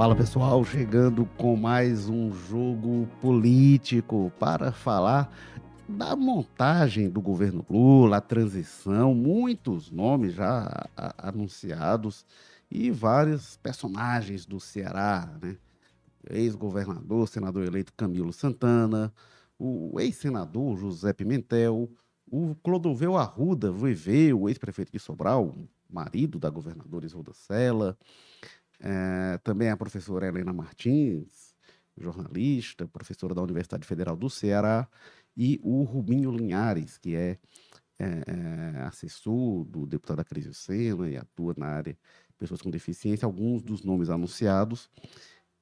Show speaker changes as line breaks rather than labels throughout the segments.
Fala pessoal, chegando com mais um jogo político para falar da montagem do governo Lula, a transição, muitos nomes já anunciados e vários personagens do Ceará, né? Ex-governador, senador eleito Camilo Santana, o ex-senador José Pimentel, o Clodoveu Arruda Voivê, o ex-prefeito de Sobral, marido da governadora Isolda Sela, é, também a professora Helena Martins, jornalista, professora da Universidade Federal do Ceará, e o Rubinho Linhares, que é, é, assessor do deputado Acrisio Sena e atua na área de pessoas com deficiência, alguns dos nomes anunciados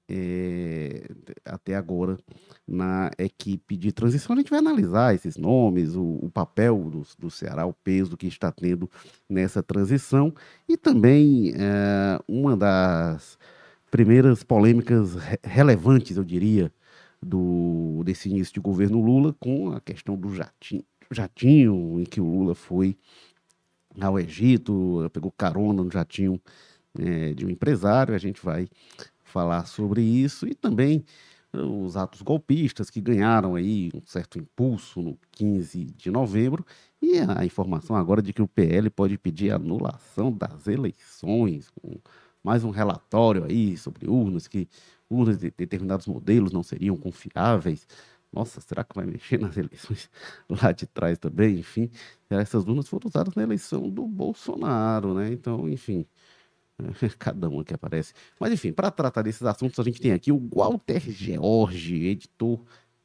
é, até agora na equipe de transição. A gente vai analisar esses nomes, o, o papel do, do, Ceará, o peso que está tendo nessa transição e também é, uma das primeiras polêmicas re relevantes, eu diria, do, desse início de governo Lula com a questão do jatinho, jatinho em que o Lula foi ao Egito, pegou carona no jatinho é, de um empresário. A gente vai falar sobre isso e também eh, os atos golpistas que ganharam aí um certo impulso no 15 de novembro e a informação agora de que o PL pode pedir anulação das eleições, mais um relatório aí sobre urnas, que urnas de determinados modelos não seriam confiáveis. Nossa, será que vai mexer nas eleições lá de trás também? Enfim, essas urnas foram usadas na eleição do Bolsonaro, né? Então, enfim, Cada um que aparece. Mas enfim, para tratar desses assuntos, a gente tem aqui o Walter George, editor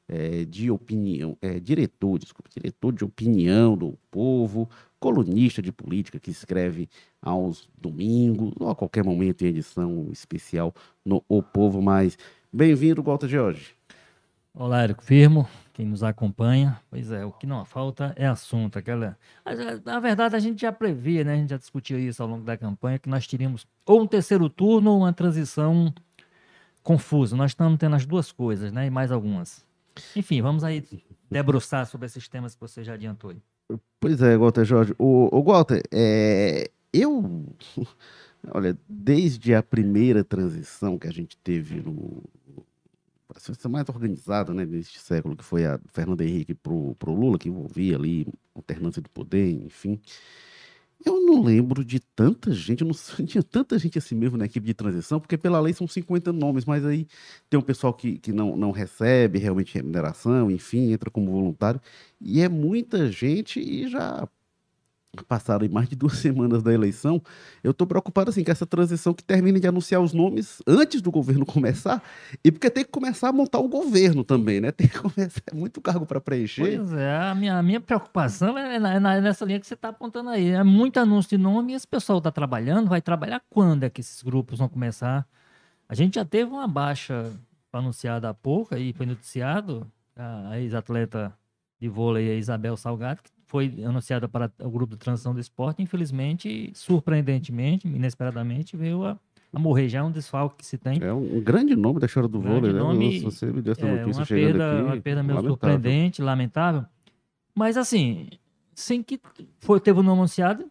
é, de opinião, é, diretor, desculpa, diretor de opinião do povo, colunista de política que escreve aos domingos, ou a qualquer momento em edição especial no O Povo Mais. Bem-vindo, Walter George.
Olá, Érico Firmo, quem nos acompanha. Pois é, o que não falta é assunto. Aquela... Eh, na verdade, a gente já previa, né? A gente já discutiu isso ao longo da campanha, que nós teríamos ou um terceiro turno ou uma transição confusa. Nós estamos tendo as duas coisas, né? E mais algumas. Enfim, vamos aí debruçar sobre esses temas que você já adiantou aí.
Pois é, Walter Jorge. O, o Walter, é, eu. Olha, desde a primeira transição que a gente teve no, ser mais organizada né, neste século, que foi a Fernando Henrique para o Lula, que envolvia ali alternância de poder, enfim. Eu não lembro de tanta gente, não tinha tanta gente assim mesmo na equipe de transição, porque pela lei são 50 nomes, mas aí tem um pessoal que, que não, não recebe realmente remuneração, enfim, entra como voluntário, e é muita gente e já passaram mais de duas semanas da eleição, eu estou preocupado assim com essa transição que termine de anunciar os nomes antes do governo começar, e porque tem que começar a montar o governo também, né? Tem que começar, é muito cargo para preencher.
Pois é, a minha, a minha preocupação é, é, nessa linha que você está apontando aí. É muito anúncio de nome e esse pessoal está trabalhando, vai trabalhar quando é que esses grupos vão começar? A gente já teve uma baixa anunciada há pouco, e foi noticiado, a ex-atleta de vôlei, a Isabel Salgado, que foi anunciada para o grupo de transição do esporte, infelizmente, surpreendentemente, inesperadamente, veio a, a morrer. Já é um desfalque que se tem.
É um, grande nome da história do vôlei, né?
Nome, Nossa, você me deu essa é, notícia uma chegando perda, aqui. Uma perda meio lamentável. surpreendente, lamentável. Mas, assim, sem que foi, teve um nome anunciado,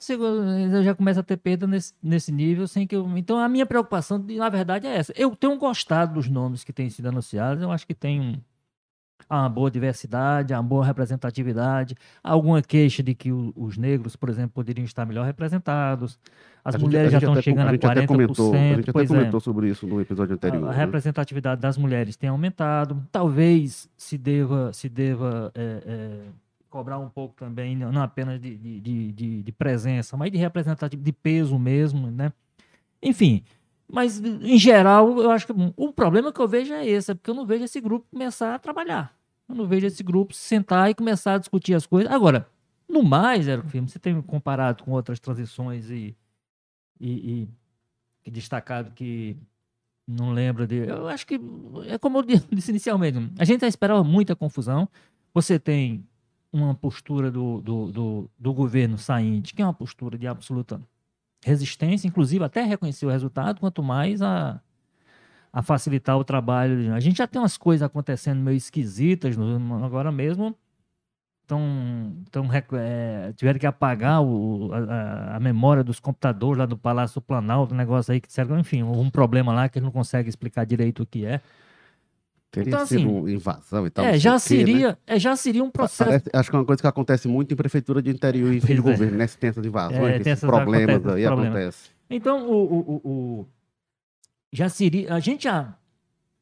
eu já começa a ter perda nesse, nesse nível, sem que eu... Então, a minha preocupação, na verdade, é essa. Eu tenho gostado dos nomes que têm sido anunciados, eu acho que tem um há uma boa diversidade, há uma boa representatividade, há alguma queixa de que o, os negros, por exemplo, poderiam estar melhor representados, as mulheres já estão chegando a, a 40%.
Comentou, a gente
até
comentou é, sobre isso no episódio anterior.
A, a né? representatividade das mulheres tem aumentado, talvez se deva, se deva é, é, cobrar um pouco também, não apenas de, de, de, de presença, mas de representatividade, de peso mesmo, né? Enfim, mas, em geral, eu acho que o problema que eu vejo é esse, é porque eu não vejo esse grupo começar a trabalhar. Eu não vejo esse grupo sentar e começar a discutir as coisas. Agora, no mais, era o filme, você tem comparado com outras transições e, e, e destacado que não lembro de. Eu acho que é como eu disse inicialmente. A gente esperava muita confusão. Você tem uma postura do, do, do, do governo saindo, que é uma postura de absoluta resistência, inclusive até reconhecer o resultado, quanto mais a, a facilitar o trabalho. A gente já tem umas coisas acontecendo meio esquisitas no, agora mesmo. tão, tão, é, tiveram que apagar o, a, a, memória dos computadores lá do Palácio Planalto, um negócio aí que disseram, enfim, um problema lá que eles não conseguem explicar direito o que é.
Teria então, sido assim, invasão e tal.
É, já seria, né? é, já seria um processo.
Parece, acho que é uma coisa que acontece muito em prefeitura de interior e de é. governo, né? Se tem essas invasões, é, tem esses problemas acontece, aí problema. acontece.
Então, o, o, o, já seria. A gente já.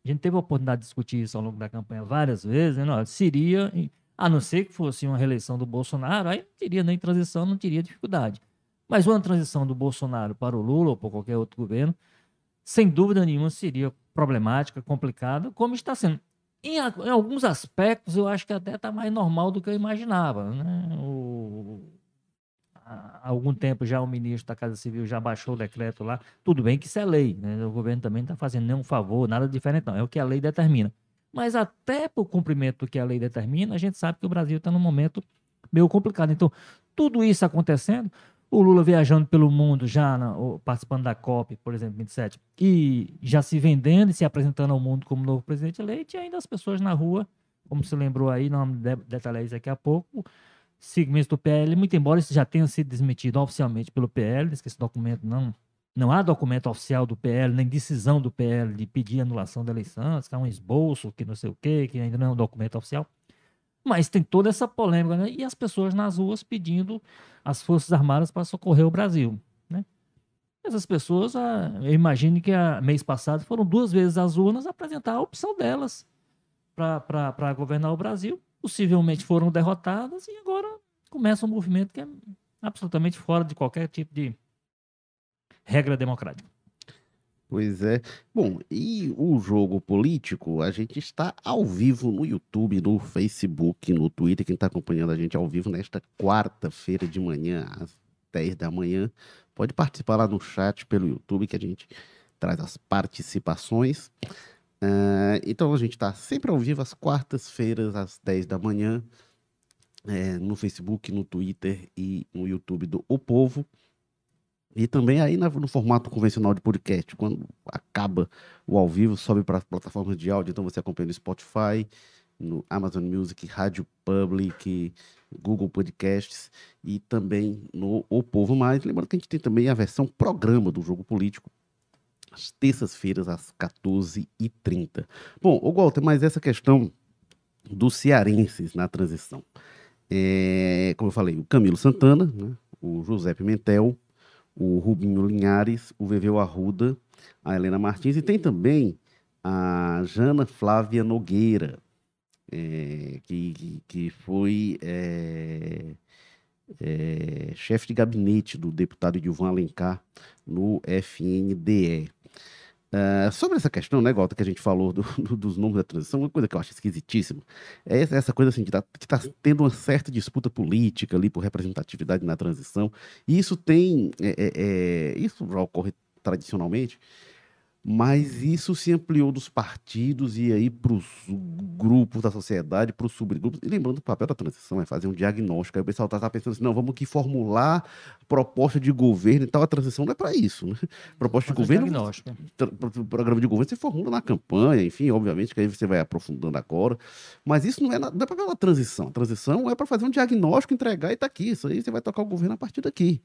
A gente teve a oportunidade de discutir isso ao longo da campanha várias vezes, né? Não, seria, a não ser que fosse uma reeleição do Bolsonaro, aí não teria nem transição, não teria dificuldade. Mas uma transição do Bolsonaro para o Lula ou para qualquer outro governo, sem dúvida nenhuma seria problemática, complicada, como está sendo. Em, em, alguns aspectos, eu acho que até está mais normal do que eu imaginava. Né? O, há algum tempo já o ministro da Casa Civil já baixou o decreto lá. Tudo bem que isso é lei, né? o governo também não está fazendo nenhum favor, nada diferente, não. É o que a lei determina. Mas até para o cumprimento do que a lei determina, a gente sabe que o Brasil está num momento meio complicado. Então, tudo isso acontecendo, o Lula viajando pelo mundo, já participando da COP, por exemplo, 27, e já se vendendo e se apresentando ao mundo como novo presidente eleito, e ainda as pessoas na rua, como se lembrou aí, não detalhar isso daqui a pouco, segmentos do PL, muito embora isso já tenha sido desmentido oficialmente pelo PL, diz que esse documento não. Não há documento oficial do PL, nem decisão do PL de pedir anulação da eleição, que é um esboço, que não sei o quê, que ainda não é um documento oficial. Mas tem toda essa polêmica, né? E as pessoas nas ruas pedindo as Forças Armadas para socorrer o Brasil, né? Essas pessoas, ah, eu imagino que a mês passado foram duas vezes às urnas apresentar a opção delas para governar o Brasil. Possivelmente foram derrotadas e agora começa um movimento que é absolutamente fora de qualquer tipo de regra democrática.
Pois é. Bom, e o jogo político, a gente está ao vivo no YouTube, no Facebook, no Twitter. Quem está acompanhando a gente ao vivo nesta quarta-feira de manhã, às 10 da manhã, pode participar lá no chat pelo YouTube, que a gente traz as participações. Uh, então a gente está sempre ao vivo às quartas-feiras, às 10 da manhã, é, no Facebook, no Twitter e no YouTube do O Povo. E também aí no formato convencional de podcast, quando acaba o ao vivo, sobe para as plataformas de áudio, então você acompanha no Spotify, no Amazon Music, Rádio Public, Google Podcasts e também no O Povo Mais. Lembrando que a gente tem também a versão programa do Jogo Político, às terças-feiras, às 14h30. Bom, o Walter, mas essa questão dos cearenses na transição. É, como eu falei, o Camilo Santana, né, o José Pimentel, o Rubinho Linhares, o Veveu Arruda, a Helena Martins e tem também a Jana Flávia Nogueira, é, que, que foi é, é, chefe de gabinete do deputado Gilvan Alencar no FNDE. Uh, sobre essa questão, né, Gota, que a gente falou do, do, dos nomes da transição, uma coisa que eu acho esquisitíssima é essa coisa assim, que está tá tendo uma certa disputa política ali por representatividade na transição, e isso tem, é, é, é isso já ocorre tradicionalmente, mas isso se ampliou dos partidos e aí para os grupos da sociedade, para os subgrupos. E lembrando, o papel da transição é fazer um diagnóstico. Aí o pessoal está tá pensando assim, não, vamos aqui formular proposta de governo e tal. A transição não é para isso. Né? Proposta de governo, diagnóstico. programa de governo você formula na campanha, enfim, obviamente que aí você vai aprofundando agora. Mas isso não é, não é papel da transição. A transição é para fazer um diagnóstico, entregar e está aqui. Isso aí você vai tocar o governo a partir daqui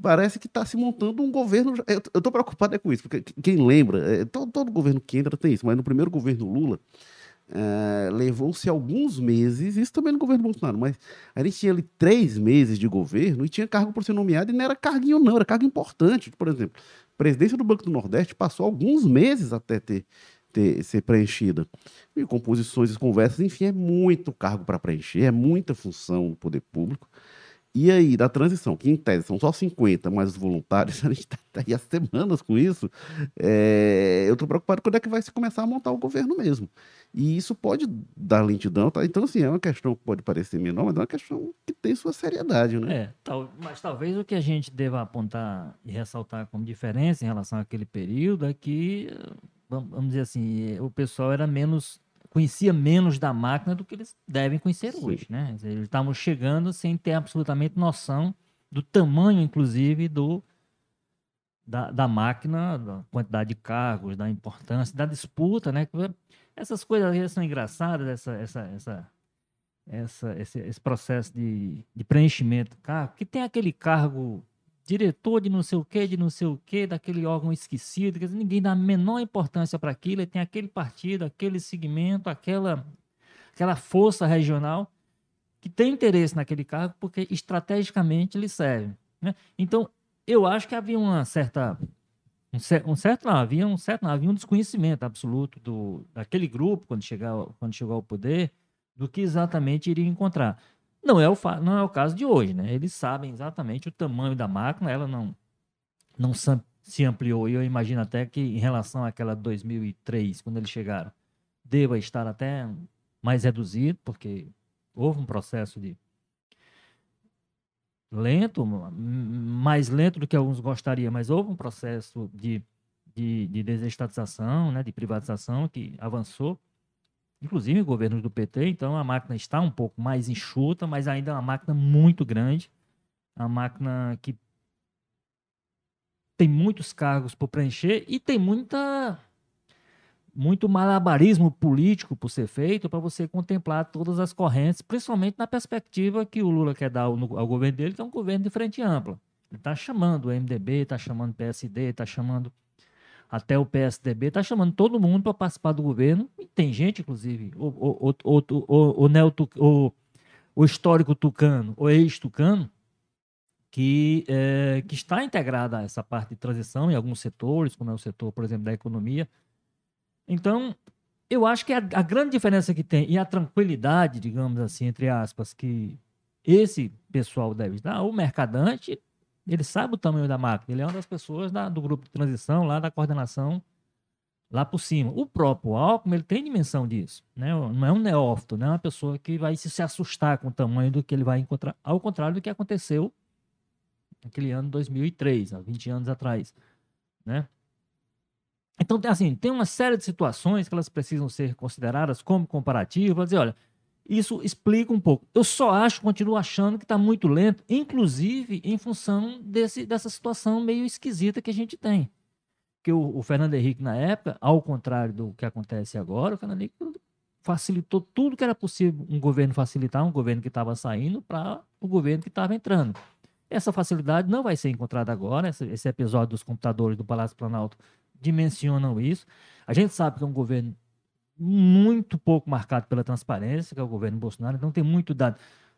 parece que está se montando um governo. Eu estou preocupado é com isso, porque quem lembra, é, todo, todo, governo que entra tem isso, mas no primeiro governo Lula. É, levou-se alguns meses, isso também no governo Bolsonaro, mas a gente tinha ali três meses de governo e tinha cargo por ser nomeado e não era carguinho, não, era cargo importante. Por exemplo, a presidência do Banco do Nordeste passou alguns meses até ter, ter ser preenchida. E composições e conversas, enfim, é muito cargo para preencher, é muita função do poder público. E aí, da transição, que em tese são só 50, mas os voluntários, a gente está tá aí há semanas com isso, é, eu estou preocupado quando é que vai se começar a montar o governo mesmo. E isso pode dar lentidão, tá? Então, assim, é uma questão que pode parecer menor, mas é uma questão que tem sua seriedade, né?
É, tal, mas talvez o que a gente deva apontar e ressaltar como diferença em relação àquele período é que, vamos dizer assim, o pessoal era menos conhecia menos da máquina do que eles devem conhecer Sim. hoje, né? Eles estavam chegando sem ter absolutamente noção do tamanho, inclusive, do da, da máquina, da quantidade de cargos, da importância, da disputa, né? Essas coisas são engraçadas, essa, essa, essa, essa, esse, esse processo de, de preenchimento do cargo, que tem aquele cargo diretor de não sei o que, de não sei o que, daquele órgão esquecido, dizer, ninguém dá a menor importância para aquilo, tem aquele partido, aquele segmento, aquela, aquela força regional que tem interesse naquele cargo porque estrategicamente ele serve. Né? Então, eu acho que havia uma certa. Um, certo, um certo não, havia um certo não, havia um desconhecimento absoluto do, daquele grupo quando, chegar, quando chegou ao poder do que exatamente iria encontrar. Não é o, não é o caso de hoje, né? Eles sabem exatamente o tamanho da máquina, ela não, não se ampliou. E eu imagino até que em relação àquela 2003, quando eles chegaram, deva estar até mais reduzido, porque houve um processo de lento, mais lento do que alguns gostariam, mas houve um processo de, de, de desestatização, né, de privatização que avançou inclusive governos do PT, então a máquina está um pouco mais enxuta, mas ainda é uma máquina muito grande, uma máquina que tem muitos cargos por preencher e tem muita muito malabarismo político por ser feito para você contemplar todas as correntes, principalmente na perspectiva que o Lula quer dar ao, ao governo dele, que é um governo de frente ampla. Ele está chamando o MDB, está chamando o PSD, está chamando até o PSDB está chamando todo mundo para participar do governo. E tem gente, inclusive, o, o, o, o, o, Neo, o, o histórico tucano, o ex-tucano, que, é, que está integrada a essa parte de transição em alguns setores, como é o setor, por exemplo, da economia. Então, eu acho que a, a grande diferença que tem e a tranquilidade, digamos assim, entre aspas, que esse pessoal deve dar, o mercadante ele sabe o tamanho da máquina. Ele é uma das pessoas da, do grupo de transição, lá da coordenação, lá por cima. O próprio Alckmin, ele tem dimensão disso. Né? Não é um neófito, não é uma pessoa que vai se, se assustar com o tamanho do que ele vai encontrar. Ao contrário do que aconteceu naquele ano 2003, há 20 anos atrás. Né? Então, assim, tem uma série de situações que elas precisam ser consideradas como comparativas. Dizer, olha, isso explica um pouco. Eu só acho, continuo achando que está muito lento, inclusive em função desse, dessa situação meio esquisita que a gente tem. Que o, o Fernando Henrique, na época, ao contrário do que acontece agora, o Fernando Henrique facilitou tudo que era possível um governo facilitar, um governo que estava saindo, para o governo que estava entrando. Essa facilidade não vai ser encontrada agora. Esse, esse episódio dos computadores do Palácio Planalto dimensionam isso. A gente sabe que é um governo muito pouco marcado pela transparência, que é o governo Bolsonaro, então tem muito dado.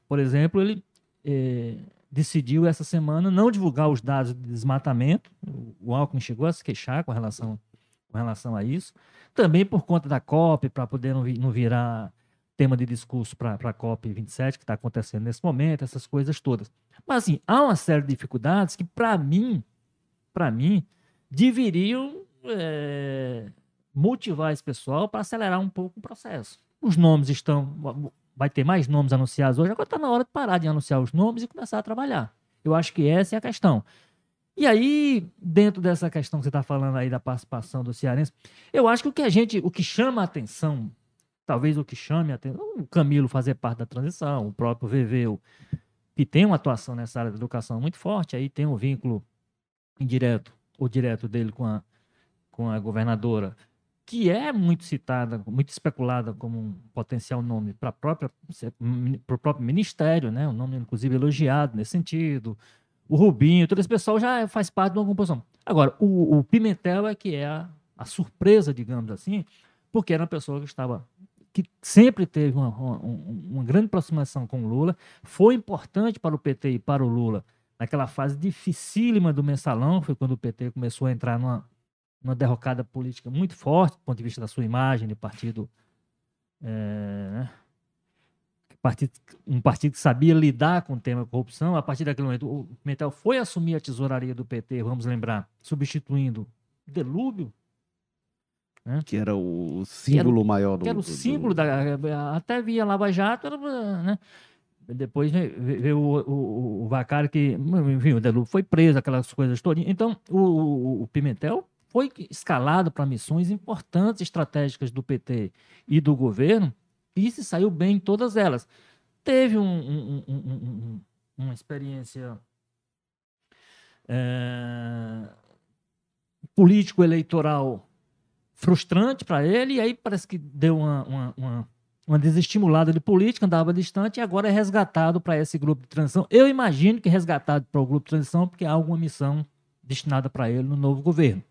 Por exemplo, ele é, decidiu essa semana não divulgar os dados de desmatamento, o Alckmin chegou a se queixar com relação, com relação a isso, também por conta da COP, para poder não, não virar tema de discurso para a COP 27, que está acontecendo nesse momento, essas coisas todas. Mas, assim, há uma série de dificuldades que, para mim, para mim, deveriam é, motivar esse pessoal para acelerar um pouco o processo. Os nomes estão. Vai ter mais nomes anunciados hoje, agora está na hora de parar de anunciar os nomes e começar a trabalhar. Eu acho que essa é a questão. E aí, dentro dessa questão que você está falando aí da participação do cearense, eu acho que o que a gente, o que chama a atenção, talvez o que chame a atenção, o Camilo fazer parte da transição, o próprio Veveu, que tem uma atuação nessa área da educação muito forte, aí tem um vínculo indireto ou direto dele com a, com a governadora que é muito citada, muito especulada como um potencial nome para o próprio ministério, né? um nome inclusive elogiado nesse sentido. O Rubinho, todo esse pessoal já faz parte de uma composição. Agora, o, o Pimentel é que é a, a, surpresa, digamos assim, porque era uma pessoa que estava que sempre teve uma, uma, uma grande aproximação com o Lula, foi importante para o PT e para o Lula naquela fase dificílima do mensalão, foi quando o PT começou a entrar numa uma derrocada política muito forte, do ponto de vista da sua imagem de partido. É, partido, um partido que sabia lidar com o tema corrupção. A partir daquele momento, o Pimentel foi assumir a tesouraria do PT, vamos lembrar, substituindo Delúbio.
Né? Que era o símbolo era, maior do.
Que era o símbolo do... da. Até via Lava Jato, era, né? Depois veio o, o, o Vacari, que, enfim, o Delúbio foi preso, aquelas coisas todas. Então, o, o Pimentel foi escalado para missões importantes estratégicas do PT e do governo e se saiu bem em todas elas. Teve um, um, um, uma experiência é, político-eleitoral frustrante para ele, e aí parece que deu uma, uma, uma, uma desestimulada de política, andava distante e agora é resgatado para esse grupo de transição. Eu imagino que resgatado para o grupo de transição porque há alguma missão destinada para ele no novo governo.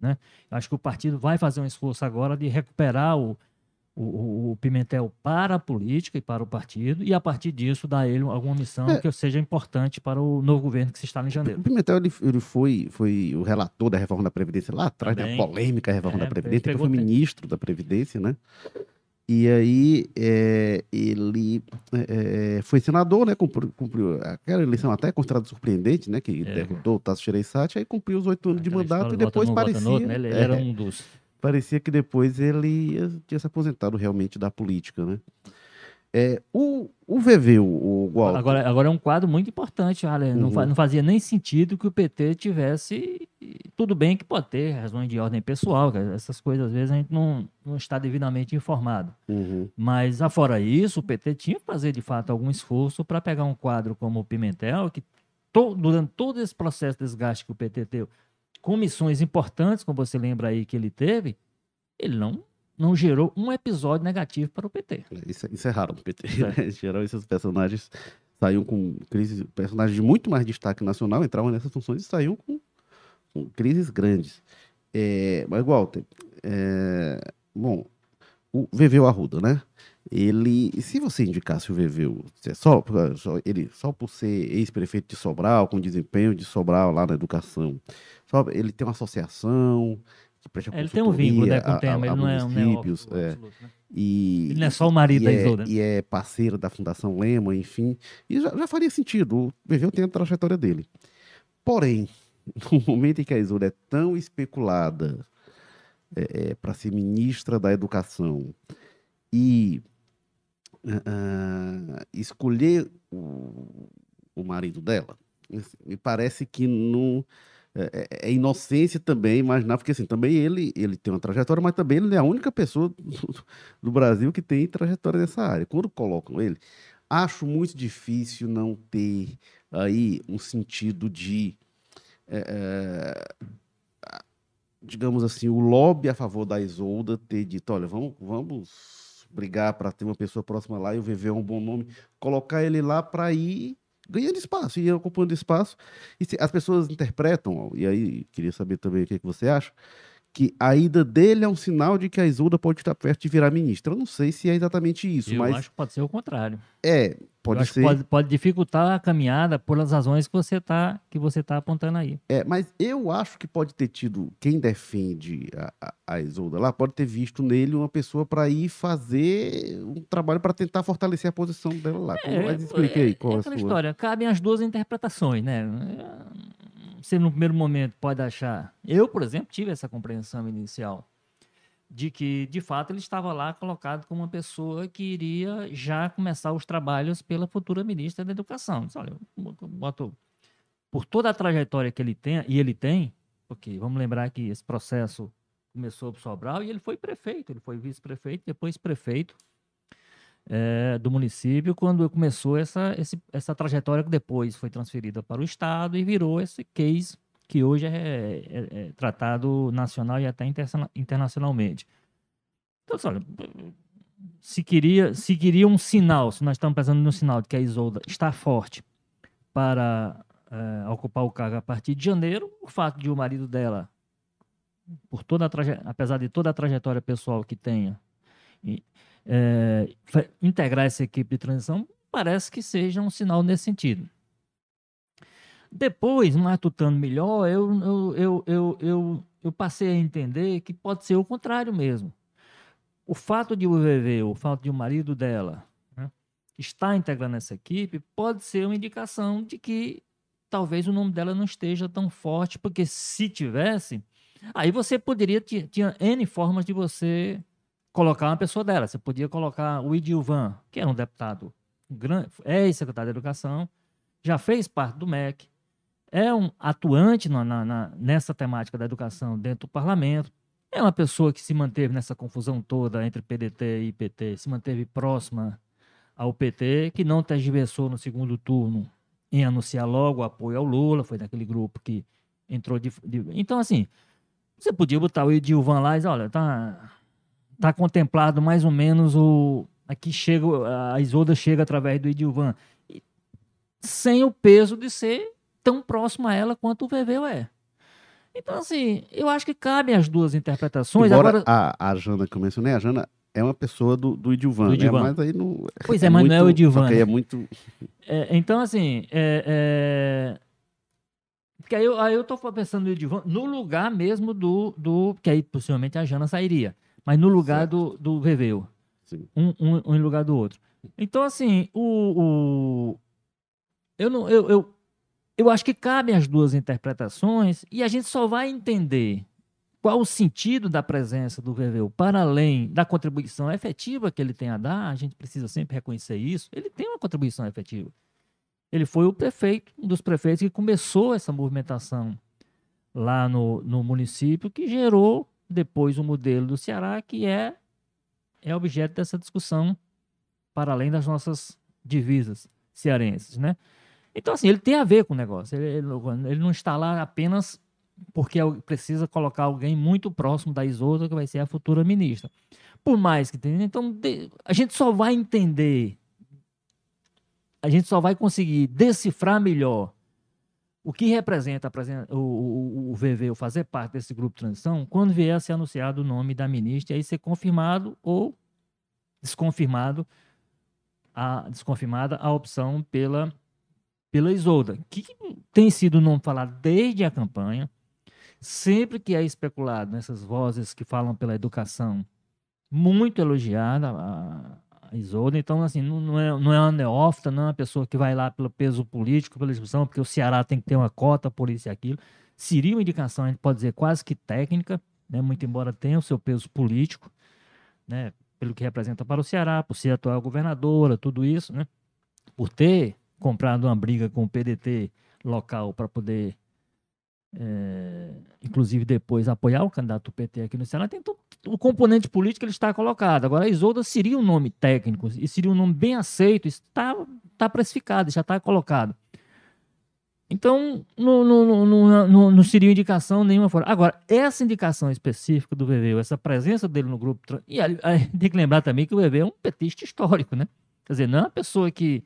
Né? Eu acho que o partido vai fazer um esforço agora de recuperar o, o, o, Pimentel para a política e para o partido, e a partir disso dar a ele alguma missão é. que seja importante para o novo governo que se está em janeiro.
O Pimentel ele, ele foi, foi o relator da reforma da Previdência lá atrás, da né? polêmica reforma é, da Previdência, ele foi ministro da Previdência, né? E aí é, ele é, foi senador, né? Cumpriu, cumpriu, aquela eleição até considerada surpreendente, né? Que é. derrotou o Tasso Gereissati, aí cumpriu os oito anos de mandato e depois parecia... Outro, né?
Ele era um dos...
Parecia que depois ele tinha se aposentado realmente da política, né? É, o, o VV, o, o Walter...
Agora, agora é um quadro muito importante, Ale. Uhum. Não, não fazia nem sentido que o PT tivesse. Tudo bem que pode ter razões de ordem pessoal, essas coisas às vezes a gente não, não está devidamente informado. Uhum. Mas, afora isso, o PT tinha que fazer de fato algum esforço para pegar um quadro como o Pimentel, que to, durante todo esse processo de desgaste que o PT teve, com missões importantes, como você lembra aí que ele teve, ele não não gerou um episódio negativo para o PT.
Isso, isso é raro no PT. É. Né? Geral, esses personagens saíam com crises, personagens de muito mais destaque nacional entravam nessas funções e saíam com, com crises grandes. É, mas, Walter, é, bom, o Veveu Arruda, né? Ele, se você indicasse o Veveu, é só, só, ele, só por ser ex-prefeito de Sobral, com desempenho de Sobral lá na educação, só, ele tem uma associação,
que presta Ele tem um vínculo né, com o tema, ele não é um
é. Absoluto, né? E,
ele não é só o marido da
é,
Isolda.
E é parceiro da Fundação Lema, enfim. E já, já faria sentido. O Veveu tem a trajetória dele. Porém, no momento em que a Isolda é tão especulada é, é, para ser ministra da Educação e uh, escolher o, o marido dela, me parece que não é, é, é, inocência também imaginar, porque assim, também ele, ele tem uma trajetória, mas também ele é a única pessoa do, do Brasil que tem trajetória nessa área. Quando colocam ele, acho muito difícil não ter aí um sentido de, é, é, digamos assim, o lobby a favor da Isolda ter dito, olha, vamos, vamos brigar para ter uma pessoa próxima lá e o VV é um bom nome, colocar ele lá para ir ganhando espaço e ocupando espaço. E se, as pessoas interpretam, e aí queria saber também o que, é que você acha, que a ida dele é um sinal de que a Isolda pode estar perto de virar ministra. Eu não sei se é exatamente isso,
Eu
mas...
acho que pode ser o contrário.
É, pode ser.
Pode, pode, dificultar a caminhada pelas razões que você está que você tá apontando aí.
É, mas eu acho que pode ter tido quem defende a, a, a Isolda lá pode ter visto nele uma pessoa para ir fazer um trabalho para tentar fortalecer a posição dela lá. É, mas explique aí qual é, é a sua.
história. Cabem as duas interpretações, né? Você no primeiro momento pode achar. Eu, por exemplo, tive essa compreensão inicial de que, de fato, ele estava lá colocado como uma pessoa que iria já começar os trabalhos pela futura ministra da Educação. Disse, olha, boto, por toda a trajetória que ele tem, e ele tem, porque vamos lembrar que esse processo começou por Sobral e ele foi prefeito, ele foi vice-prefeito, depois prefeito é, do município quando começou essa, esse, essa trajetória que depois foi transferida para o Estado e virou esse case que hoje é, é, é tratado nacional e até internacionalmente. Então, olha, se queria, se queria um sinal, se nós estamos pensando no sinal de que a Isolda está forte para é, ocupar o cargo a partir de janeiro, o fato de o marido dela, por toda apesar de toda a trajetória pessoal que tenha, é, integrar essa equipe de transição parece que seja um sinal nesse sentido. Depois, matutando melhor, eu, eu, eu, eu, eu, passei a entender que pode ser o contrário mesmo. O fato de o VV, o fato de o marido dela né, estar integrando essa equipe, pode ser uma indicação de que talvez o nome dela não esteja tão forte, porque se tivesse, aí você poderia, tinha N formas de você colocar uma pessoa dela. Você podia colocar o Idilvan, que era um deputado, é ex-secretário de Educação, já fez parte do MEC, é um atuante na, na, nessa temática da educação dentro do parlamento, é uma pessoa que se manteve nessa confusão toda entre PDT e PT, se manteve próxima ao PT, que não tergiversou no segundo turno em anunciar logo o apoio ao Lula, foi daquele grupo que entrou de, de... Então, assim, você podia botar o Edilvan lá e dizer, olha, tá está contemplado mais ou menos o, aqui chega, a Isolda chega através do Edilvan, sem o peso de ser tão próximo a ela quanto o Veveu é. Então, assim, eu acho que cabe as duas interpretações.
Embora
Agora,
a, a Jana que eu mencionei, a Jana é uma pessoa do, do Edilvan,
Do
né?
Edilvan.
Mas aí não...
Pois é, mas não é o
muito- que aí
né?
é muito...
é, então, assim, é, é... Porque aí eu, aí eu tô pensando no Edilvan, no lugar mesmo do, do. Que aí possivelmente a Jana sairia. Mas no lugar
Certo.
do, do Veveu.
Sim.
Um, um, um em lugar do outro. Então, assim, o. o- eu, não, eu, eu, eu acho que cabem as duas interpretações e a gente só vai entender qual o sentido da presença do Veveu para além da contribuição efetiva que ele tem a dar. A gente precisa sempre reconhecer isso. Ele tem uma contribuição efetiva. Ele foi o prefeito, um dos prefeitos que começou essa movimentação lá no, no município, que gerou depois o modelo do Ceará, que é, é objeto dessa discussão para além das nossas divisas cearenses, né? Então, assim, ele tem a ver com o negócio. Ele, ele não- está lá apenas porque al- precisa colocar alguém muito próximo da Isolda, que vai ser a futura ministra. Por mais que tenha. Então, a gente só vai entender, a gente só vai conseguir decifrar melhor o que representa o, o, o VV, o fazer parte desse grupo de transição, quando vier a ser anunciado o nome da ministra e aí ser confirmado ou desconfirmado a desconfirmada a opção pela pela Isolda, que tem sido o nome falado desde a campanha, sempre que é especulado nessas vozes que falam pela educação, muito elogiada a Isolda, então assim, não, não, é, não é uma neófita, não é uma pessoa que vai lá pelo peso político, pela discussão, porque o Ceará tem que ter uma cota por isso e aquilo, seria uma indicação, a gente pode dizer, quase que técnica, né, muito embora tenha o seu peso político, né, pelo que representa para o Ceará, por ser atual governadora, tudo isso, né, por ter comprado uma briga com o PDT local para poder, é, inclusive depois, apoiar o candidato do PT aqui no tem todo o componente político ele está colocado. Agora, a Isolda seria um nome técnico e seria um nome bem aceito, está tá precificado, já está colocado. Então, não, não, não, não, não, seria indicação nenhuma fora. Agora, essa indicação específica do VV, essa presença dele no grupo. E aí, tem que lembrar também que o VV é um petista histórico, né? Quer dizer, não é uma pessoa que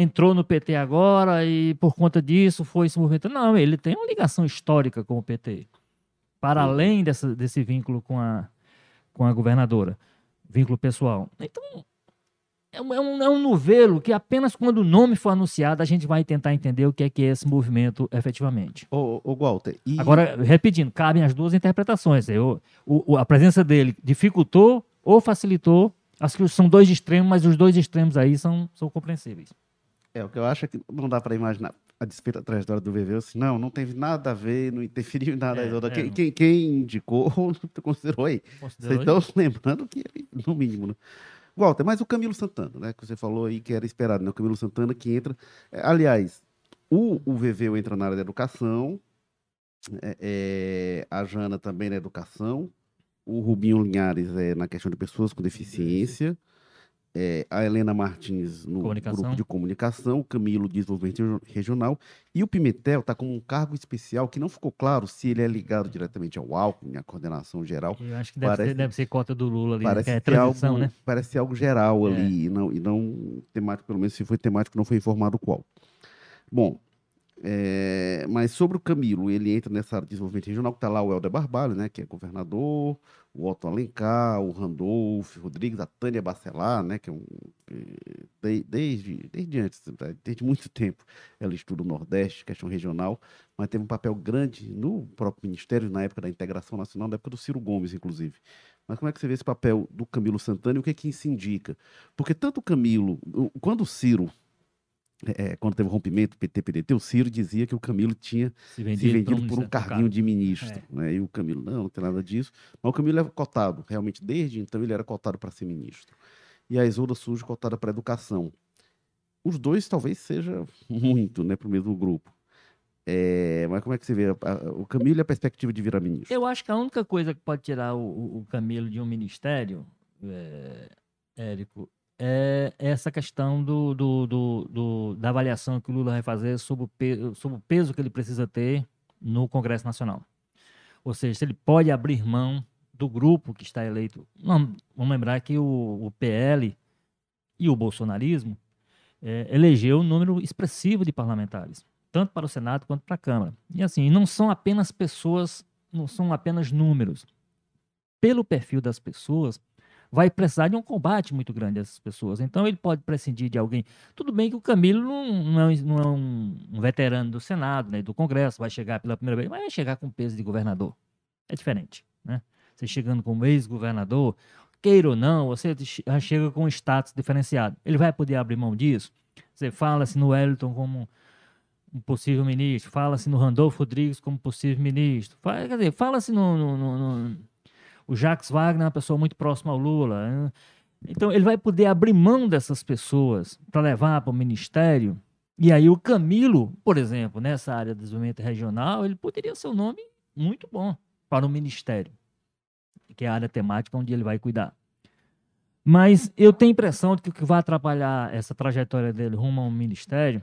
entrou no PT agora e por conta disso foi se movimentando. Não, ele tem uma ligação histórica com o PT. Para além dessa, desse vínculo com a, com a governadora. Vínculo pessoal. Então, é um, é, um, é um novelo que apenas quando o nome for anunciado a gente vai tentar entender o que é que é esse movimento efetivamente.
Ô, ô Walter, e...
Agora, repetindo, cabem as duas interpretações. Eu, o- a presença dele dificultou ou facilitou. Acho que são dois extremos, mas os dois extremos aí são, são compreensíveis.
É, o que eu acho é que não dá para imaginar a despeito da trajetória do VV, assim, não, não teve nada a ver, não interferiu em nada.
É, é,
quem, quem, quem indicou, considerou aí. Vocês
Considerou
estão lembrando que ele, no mínimo, né? Walter, mas o Camilo Santana, né, que você falou aí que era esperado, né? O Camilo Santana que entra. é, aliás, o, o VV entra na área da educação, é, é, a Jana também na educação, o Rubinho Linhares é na questão de pessoas com deficiência, é, a Helena Martins no grupo de comunicação, o Camilo desenvolvimento regi- regional e o Pimentel está com um cargo especial que não ficou claro se ele é ligado diretamente ao Alckmin, à coordenação geral,
Eu acho que deve,
Parece-
ser, deve ser cota do Lula ali, né,
Parece
que é
ser algo,
transição, né?
parece algo geral
É.
ali, e não, e não temático, pelo menos se foi temático, não foi informado qual. Bom, é, mas sobre o Camilo, ele entra nessa área de desenvolvimento regional, que está lá o Helder Barbalho, né, que é governador, o Otto Alencar, o Randolph Rodrigues, a Tânia Bacelar, né, que é um, de- desde, desde antes, desde muito tempo, ela estuda o Nordeste, questão regional, mas teve um papel grande no próprio Ministério, na época da integração nacional, na época do Ciro Gomes, inclusive. Mas como é que você vê esse papel do Camilo Santana e o que é que isso indica? Porque tanto o Camilo, quando o Ciro, é, quando teve o rompimento PT-PDT, o Ciro dizia que o Camilo tinha
Se
se
vendido,
vendido por um carguinho de ministro.
É.
Né? E o Camilo, não, não tem nada disso. Mas o Camilo é cotado, realmente, desde então ele era cotado para ser ministro. E a Isolda surge cotada para educação. Os dois talvez seja muito, né, para o mesmo grupo. É, mas como é que você vê o Camilo e a perspectiva de virar ministro?
Eu acho que a única coisa que pode tirar o, o- o Camilo de um ministério, é, Érico, é essa questão do, do- do- do- da avaliação que o Lula vai fazer sobre o, pe- sobre o peso que ele precisa ter no Congresso Nacional. Ou seja, se ele pode abrir mão do grupo que está eleito. Não, vamos lembrar que o, o PL e o bolsonarismo é, elegeu um número expressivo de parlamentares, tanto para o Senado quanto para a Câmara. E assim, não são apenas pessoas, não são apenas números. Pelo perfil das pessoas, vai precisar de um combate muito grande essas pessoas. Então ele pode prescindir de alguém. Tudo bem que o Camilo não, não é, não é um, veterano do Senado, né, do Congresso, vai chegar pela primeira vez, mas vai chegar com peso de governador. É diferente, né? Você chegando como ex-governador, queira ou não, você chega com um status diferenciado. Ele vai poder abrir mão disso? Você fala-se no Wellington como um possível ministro, fala-se no Randolfo Rodrigues como possível ministro, fala, quer dizer, fala-se no, no, no o Jacques Wagner é uma pessoa muito próxima ao Lula. Né? Então, ele vai poder abrir mão dessas pessoas para levar para o ministério. E aí, o Camilo, por exemplo, nessa área de desenvolvimento regional, ele poderia ser um nome muito bom para o ministério, que é a área temática onde ele vai cuidar. Mas eu tenho a impressão de que o que vai atrapalhar essa trajetória dele rumo ao ministério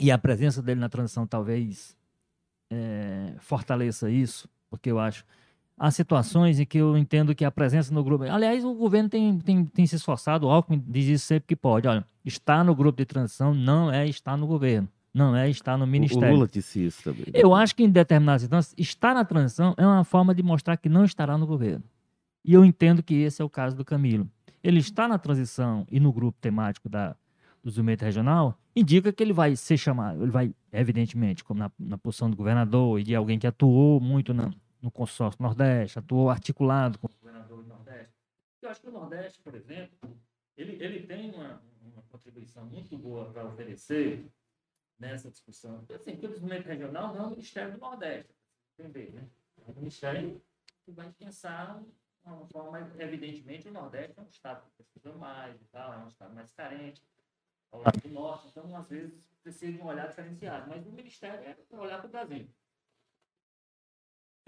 e a presença dele na transição talvez é, fortaleça isso, porque eu acho há situações em que eu entendo que a presença no grupo. Aliás, o governo tem, tem, tem se esforçado, o Alckmin diz isso sempre que pode. Olha, estar no grupo de transição não é estar no governo, não é estar no ministério. O
Lula disse isso também. Né?
Eu acho que em determinadas instâncias, estar na transição é uma forma de mostrar que não estará no governo. E eu entendo que esse é o caso do Camilo. Ele está na transição e no grupo temático da, do desenvolvimento regional, indica que ele vai ser chamado, ele vai, evidentemente, como na, na posição do governador e de alguém que atuou muito na, no consórcio Nordeste, atuou articulado com o governador do Nordeste. Eu acho que o Nordeste, por exemplo, ele, ele tem uma, uma contribuição muito boa para oferecer nessa discussão. Assim, porque o desenvolvimento regional não é o Ministério do Nordeste, entender, né? É o Ministério que vai pensar uma forma evidentemente, o Nordeste é um estado que precisa mais e tal, é um estado mais carente, ao lado do Norte, então, às vezes, precisa de um olhar diferenciado, mas o Ministério é olhar para o Brasil.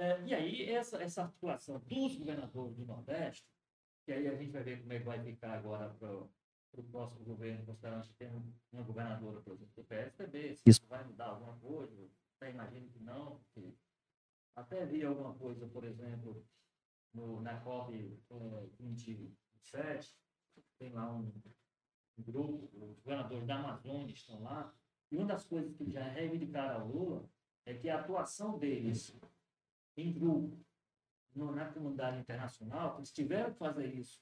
É, e aí, essa, essa articulação dos governadores do Nordeste, que aí a gente vai ver como é que vai ficar agora para o próximo governo, considerando que tem uma governadora, por exemplo, do PSDB, se isso vai mudar alguma coisa, até imagino que não, porque até vi alguma coisa, por exemplo, no, na COP é, 27, tem lá um, um, grupo, os governadores da Amazônia estão lá, e uma das coisas que já reivindicaram a Lula é que a atuação deles em grupo no, na comunidade internacional, eles tiveram que fazer isso,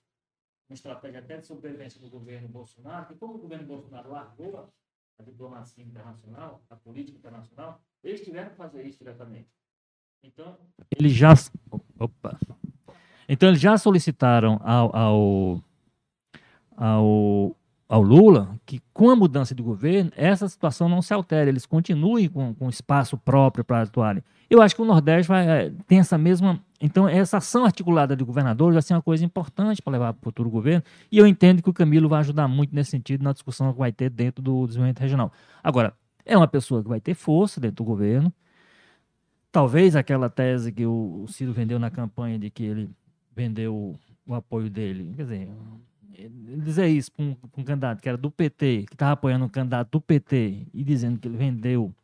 uma estratégia até de sobrevivência do governo Bolsonaro, que como o governo Bolsonaro largou a diplomacia internacional, a política internacional, eles tiveram que fazer isso diretamente. Então, eles já. Opa! Então, eles já solicitaram ao, ao, ao ao Lula que, com a mudança de governo, essa situação não se altere, eles continuem com, com espaço próprio para atuarem. Eu acho que o Nordeste vai, é, tem essa mesma. Então, essa ação articulada de governadores vai ser uma coisa importante para levar para o futuro governo, e eu entendo que o Camilo vai ajudar muito nesse sentido na discussão que vai ter dentro do desenvolvimento regional. Agora, é uma pessoa que vai ter força dentro do governo. Talvez aquela tese que o Ciro vendeu na campanha de que ele vendeu o apoio dele. Quer dizer, dizer isso para um, um, candidato que era do PT, que estava apoiando um candidato do PT e dizendo que ele vendeu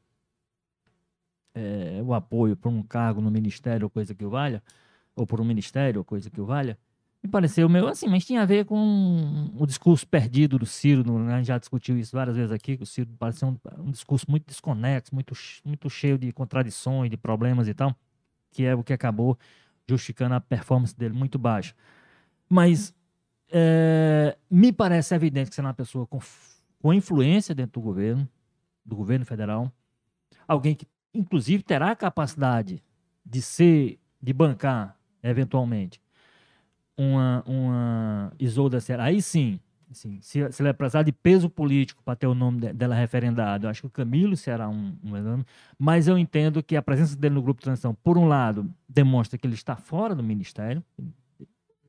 é, o apoio para um cargo no ministério ou coisa que o valha, ou por um ministério ou coisa que o valha, me pareceu meio assim, mas tinha a ver com o discurso perdido do Ciro, a gente já discutiu isso várias vezes aqui, que o Ciro parecia um, um discurso muito desconexo, muito, muito cheio de contradições, de problemas e tal, que é o que acabou justificando a performance dele muito baixa. Mas é, me parece evidente que você é uma pessoa com, com influência dentro do governo, do governo federal, alguém que, inclusive, terá a capacidade de ser, de bancar, eventualmente, uma, uma Isolda Serra. Aí sim, assim, se, se ela é precisar de peso político para ter o nome de, dela referendado, eu acho que o Camilo será um, um mas eu entendo que a presença dele no grupo de transição, por um lado, demonstra que ele está fora do ministério,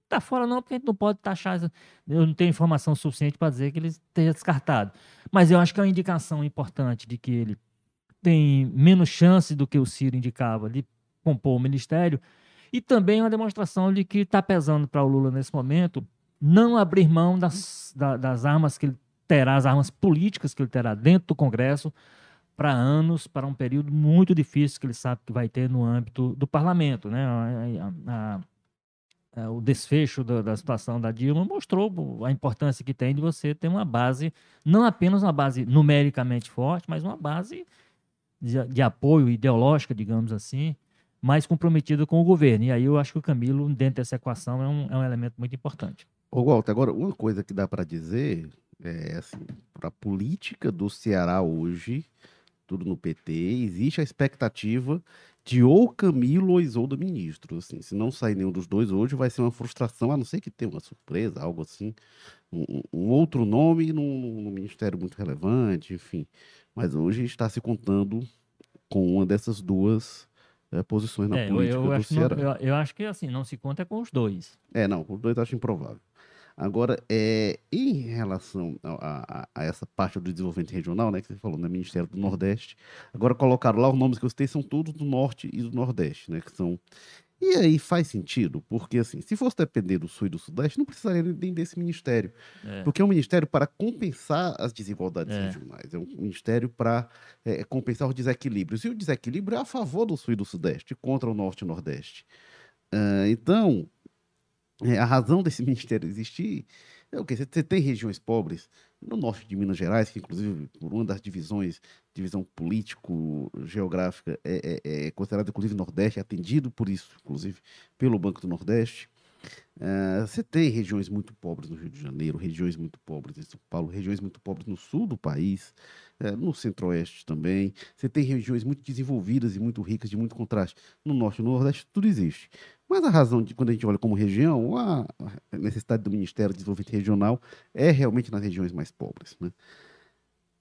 Tá fora não, porque a gente não pode taxar. Eu não tenho informação suficiente para dizer que ele esteja descartado. Mas eu acho que é uma indicação importante de que ele tem menos chance do que o Ciro indicava de compor o ministério. E também uma demonstração de que está pesando para o Lula nesse momento não abrir mão das, das armas que ele terá, as armas políticas que ele terá dentro do Congresso para anos, para um período muito difícil que ele sabe que vai ter no âmbito do parlamento. Né? A, a, a o desfecho da, da, situação da Dilma mostrou a importância que tem de você ter uma base, não apenas uma base numericamente forte, mas uma base de, de apoio ideológica, digamos assim, mais comprometida com o governo. E aí eu acho que o Camilo, dentro dessa equação, é um, é um elemento muito importante.
Ô, Walter, agora, uma coisa que dá para dizer é assim, para a política do Ceará hoje, tudo no PT, existe a expectativa de ou Camilo ou Isolda ministro. Assim, se não sair nenhum dos dois hoje, vai ser uma frustração, a não ser que tenha uma surpresa, algo assim, um, um outro nome num, num, ministério muito relevante, enfim. Mas hoje está se contando com uma dessas duas é, posições na é, política
eu,
eu
do
Ceará.
Não, eu, eu, acho que assim, não se conta com os dois.
É, não, os dois acho improvável. Agora, é, em relação a, a, a, essa parte do desenvolvimento regional, né, que você falou, né, Ministério do Nordeste, agora colocaram lá os nomes que eu citei, são todos do Norte e do Nordeste, né, que são... E aí faz sentido, porque assim, se fosse depender do Sul e do Sudeste, não precisaria nem desse ministério. É. Porque é um ministério para compensar as desigualdades é. regionais, é um ministério para é, compensar os desequilíbrios. E o desequilíbrio é a favor do Sul e do Sudeste, contra o Norte e o Nordeste. Uh, então, é, a razão desse ministério existir é o quê? Você tem regiões pobres no norte de Minas Gerais, que inclusive por uma das divisões, divisão político-geográfica, é, é, é considerado inclusive Nordeste, é atendido por isso, inclusive, pelo Banco do Nordeste. Uh, você tem regiões muito pobres no Rio de Janeiro, regiões muito pobres em São Paulo, regiões muito pobres no sul do país, uh, no centro-oeste também. Você tem regiões muito desenvolvidas e muito ricas, de muito contraste. No norte e no nordeste, tudo existe. Mas a razão de quando a gente olha como região, a necessidade do Ministério do Desenvolvimento Regional é realmente nas regiões mais pobres. Né?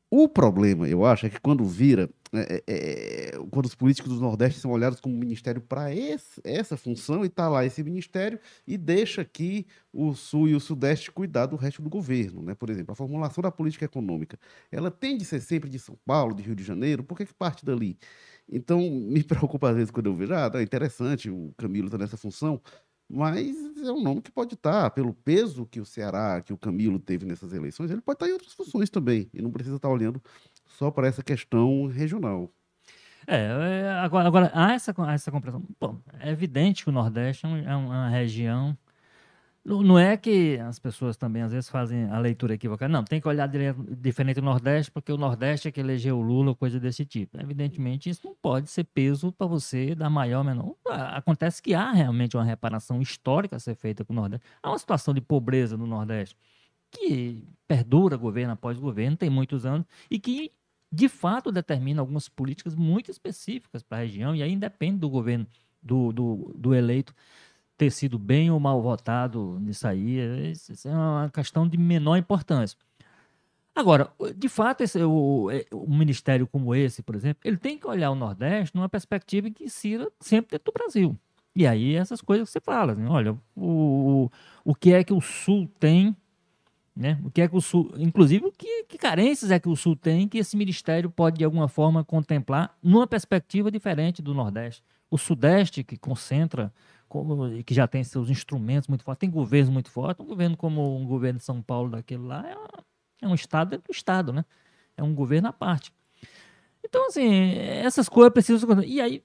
O problema, eu acho, é que quando vira, é, é, é quando os políticos do Nordeste são olhados como ministério para essa função e está lá esse ministério e deixa aqui o Sul e o Sudeste cuidar do resto do governo. Né? Por exemplo, a formulação da política econômica, ela tem de ser sempre de São Paulo, de Rio de Janeiro, por que, que parte dali? Então, me preocupa às vezes quando eu vejo, ah, é interessante, o Camilo está nessa função, mas é um nome que pode estar, pelo peso que o Ceará, que o Camilo teve nessas eleições, ele pode estar em outras funções também, e não precisa estar olhando só para essa questão regional.
É, é agora, agora há essa, essa compreensão. Bom, é evidente que o Nordeste é, é uma região não é que as pessoas também às vezes fazem a leitura equivocada. Não, tem que olhar diferente do Nordeste, porque o Nordeste é que elegeu o Lula, coisa desse tipo. Evidentemente, isso não pode ser peso para você dar maior ou menor. Acontece que há realmente uma reparação histórica a ser feita com o Nordeste. Há uma situação de pobreza no Nordeste que perdura governo após governo, tem muitos anos, e que de fato determina algumas políticas muito específicas para a região, e aí independe do governo, do, do, do eleito ter sido bem ou mal votado nisso aí, isso é uma questão de menor importância. Agora, de fato, esse, o, é, um ministério como esse, por exemplo, ele tem que olhar o Nordeste numa perspectiva que insira sempre dentro do Brasil. E aí essas coisas que você fala, assim, olha, o, o que é que o Sul tem, né? O que é que o Sul, inclusive, que, que carências é que o Sul tem que esse ministério pode de alguma forma contemplar numa perspectiva diferente do Nordeste. O Sudeste que concentra que já tem seus instrumentos muito fortes, tem governos muito fortes. Um governo como um governo de São Paulo daquele lá é, é um estado do estado, né? É um governo à parte. Então, assim, essas coisas precisam. E aí,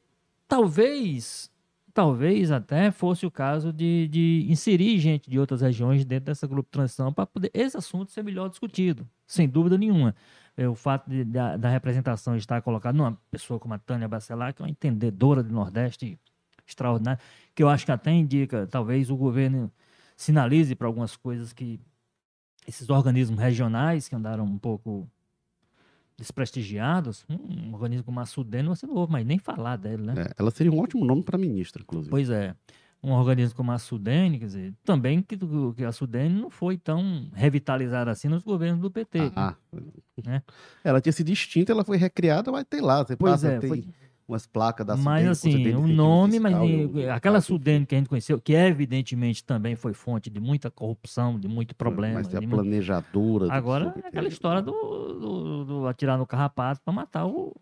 talvez, talvez até fosse o caso de, de inserir gente de outras regiões dentro dessa grupo de transição para poder esse assunto ser melhor discutido, sem dúvida nenhuma. É, o fato de, da, da, representação estar colocada numa pessoa como a Tânia Bacelar, que é uma entendedora do Nordeste extraordinária, que eu acho que até indica, talvez o governo sinalize para algumas coisas que esses organismos regionais que andaram um pouco desprestigiados, um organismo como a Sudene, você não ouve mais nem falar dele, né?
É, ela seria um ótimo nome para ministra, inclusive.
Pois é. Um organismo como a Sudene, quer dizer, também que, que a Sudene não foi tão revitalizada assim nos governos do PT. Ah,
né? Ela tinha sido extinta, ela foi recriada, mas tem lá. Você
pois
passa,
é,
tem...
foi
umas placas da
Mas assim, o nome, mas aquela Sudene que a gente conheceu, que evidentemente também foi fonte de muita corrupção, de muito problema.
Mas é a planejadora.
Muito... Agora, aquela história do, do, do, atirar no carrapato para matar o,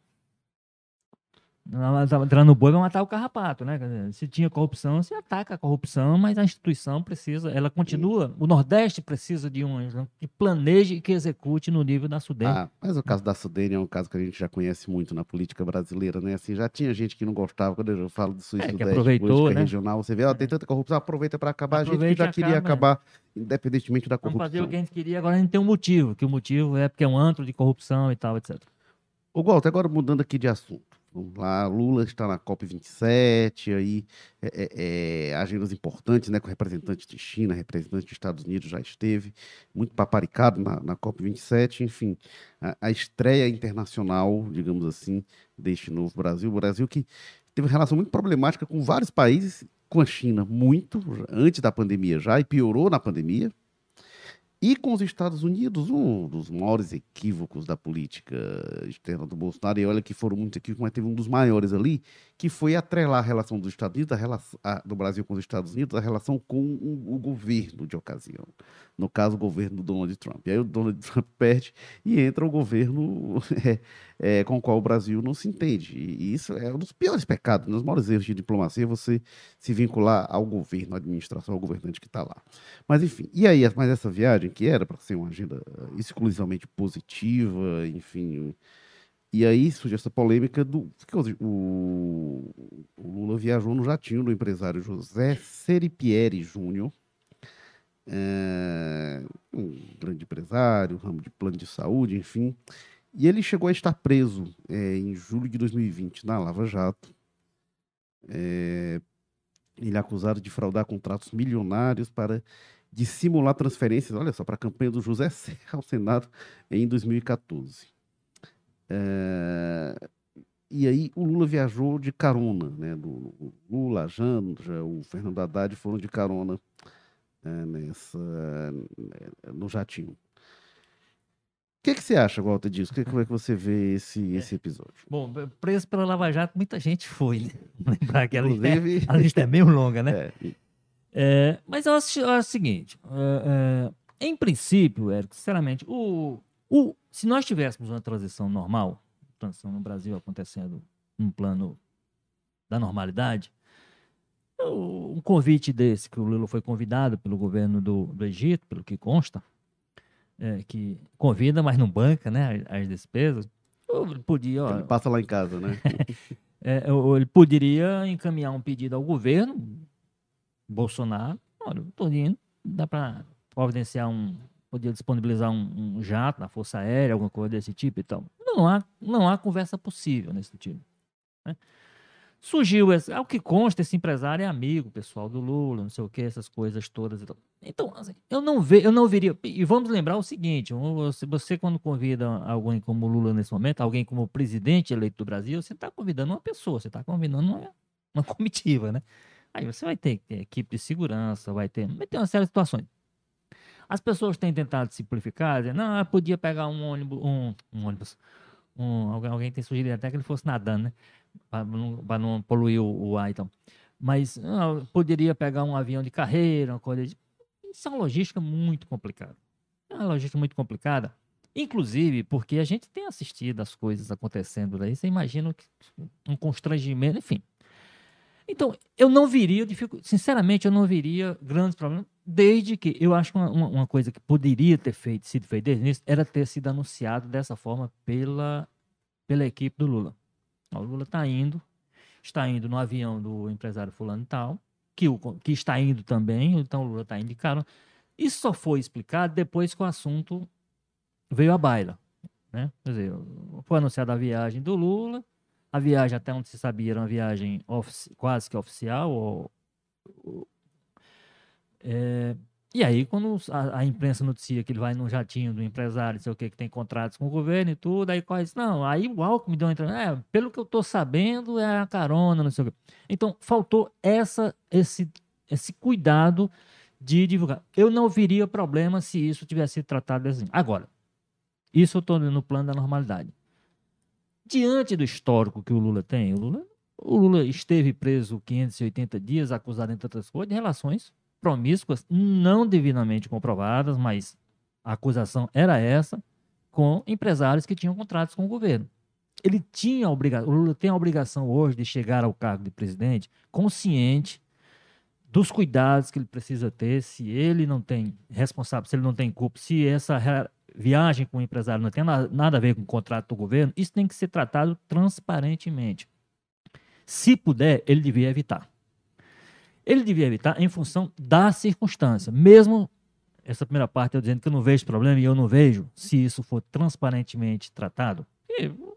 entrando no boi vai matar o carrapato, né? Se tinha corrupção, se ataca a corrupção, mas a instituição precisa, ela continua. O Nordeste precisa de um que planeje e que execute no nível da Sudene. Ah,
mas o caso da Sudene é um caso que a gente já conhece muito na política brasileira, né? Assim, já tinha gente que não gostava, quando eu falo do sul é,
Sudeste, aproveitou, política
né? regional, você vê, ó, tem tanta corrupção, aproveita para acabar. Aproveita a gente que já queria acabar, independentemente da corrupção.
Vamos fazer o que a gente queria, agora a gente tem um motivo, que o motivo é porque é um antro de corrupção e tal, etc.
Ô, Walter, agora mudando aqui de assunto. Lá, Lula está na COP27, aí é, é, é, agendas importantes, né, com representantes de China, representantes dos Estados Unidos já esteve, muito paparicado na, na COP27, enfim, a, a, estreia internacional, digamos assim, deste novo Brasil, o Brasil que teve uma relação muito problemática com vários países, com a China muito, antes da pandemia já, e piorou na pandemia, e com os Estados Unidos, um dos maiores equívocos da política externa do Bolsonaro, e olha que foram muitos equívocos, mas teve um dos maiores ali, que foi atrelar a relação dos Estados Unidos, a relação, a, do Brasil com os Estados Unidos, a relação com o, o, governo de ocasião. No caso, o governo do Donald Trump. E aí o Donald Trump perde e entra o governo é, é, com o qual o Brasil não se entende. E isso é um dos piores pecados, um dos maiores erros de diplomacia, você se vincular ao governo, à administração, ao governante que está lá. Mas enfim, e aí, mas essa viagem, que era para ser uma agenda exclusivamente positiva, enfim. E aí surge essa polêmica do. O, o Lula viajou no jatinho do empresário José Seripieri Júnior, é, um grande empresário, ramo de plano de saúde, enfim. E ele chegou a estar preso é, em julho de 2020 na Lava Jato. É, ele é acusado de fraudar contratos milionários para dissimular transferências, olha só, para a campanha do José Serra ao Senado em 2014. É, e aí o Lula viajou de carona, né? Do, Lula, a Janja, o Fernando Haddad foram de carona é, nessa, no jatinho. O que, que você acha, Walter, disso? Que, como é que você vê esse, esse episódio?
Bom, preso pela Lava Jato, muita gente foi, né? Lembrar que a lista, é, a lista é meio longa, né? É. É, mas eu acho, eu acho o seguinte: é, é, em princípio, Érico, sinceramente, o, o, se nós tivéssemos uma transição normal, transição no Brasil acontecendo num plano da normalidade, um convite desse, que o Lula foi convidado pelo governo do, do Egito, pelo que consta, é, que convida, mas não banca né, as, despesas, ele podia. Ó,
ele passa lá em casa, né?
é, ele poderia encaminhar um pedido ao governo, Bolsonaro, olha, estou indo, dá para providenciar um. Podia disponibilizar um, um, jato na Força Aérea, alguma coisa desse tipo e tal. Não há, não há conversa possível nesse sentido. Né? Surgiu, esse, ao que consta, esse empresário é amigo pessoal do Lula, não sei o que, essas coisas todas. Então, assim, eu não ve, eu não veria. E vamos lembrar o seguinte: você, você, quando convida alguém como Lula nesse momento, alguém como presidente eleito do Brasil, você está convidando uma pessoa, você está convidando uma, uma comitiva, né? Aí você vai ter, ter equipe de segurança, vai ter, vai ter uma série de situações. As pessoas têm tentado simplificar, dizendo, não, podia pegar um ônibus, um, um ônibus, um, alguém, alguém tem sugerido até que ele fosse nadando, né? Para não, não, poluir o, o, ar, então. Mas não, poderia pegar um avião de carreira, uma coisa de... Isso é uma logística muito complicada. É uma logística muito complicada. Inclusive, porque a gente tem assistido as coisas acontecendo daí, você imagina um constrangimento, enfim. Então, eu não viria, sinceramente, eu não viria grandes problemas, desde que eu acho uma, uma coisa que poderia ter feito, sido feita desde o início, era ter sido anunciado dessa forma pela, pela equipe do Lula. O Lula está indo, está indo no avião do empresário fulano tal, que, o, que está indo também, então o Lula está indo de carona. Isso só foi explicado depois que o assunto veio à baila. Né? Quer dizer, foi anunciada a viagem do Lula, a viagem até onde se sabia era uma viagem quase que oficial, ou, ou, é, e aí, quando a, a, imprensa noticia que ele vai num jatinho do empresário, não sei o que, que tem contratos com o governo e tudo, aí quase, não, aí o Alckmin deu uma entrada, é, pelo que eu tô sabendo, é a carona, não sei o que. Então, faltou essa, esse, esse cuidado de divulgar. Eu não viria problema se isso tivesse sido tratado assim. Agora, isso eu estou no plano da normalidade. Diante do histórico que o Lula tem, o Lula, o Lula esteve preso 580 dias, acusado, entre outras coisas, de relações promíscuas não devidamente comprovadas, mas a acusação era essa, com empresários que tinham contratos com o governo. ele tinha a obrigação, Lula tem a obrigação hoje de chegar ao cargo de presidente consciente dos cuidados que ele precisa ter, se ele não tem responsável, se ele não tem culpa, se essa viagem com o empresário não tem nada a ver com o contrato do governo, isso tem que ser tratado transparentemente. Se puder, ele devia evitar. Ele devia evitar em função da circunstância. Mesmo essa primeira parte eu dizendo que eu não vejo problema e eu não vejo se isso for transparentemente tratado.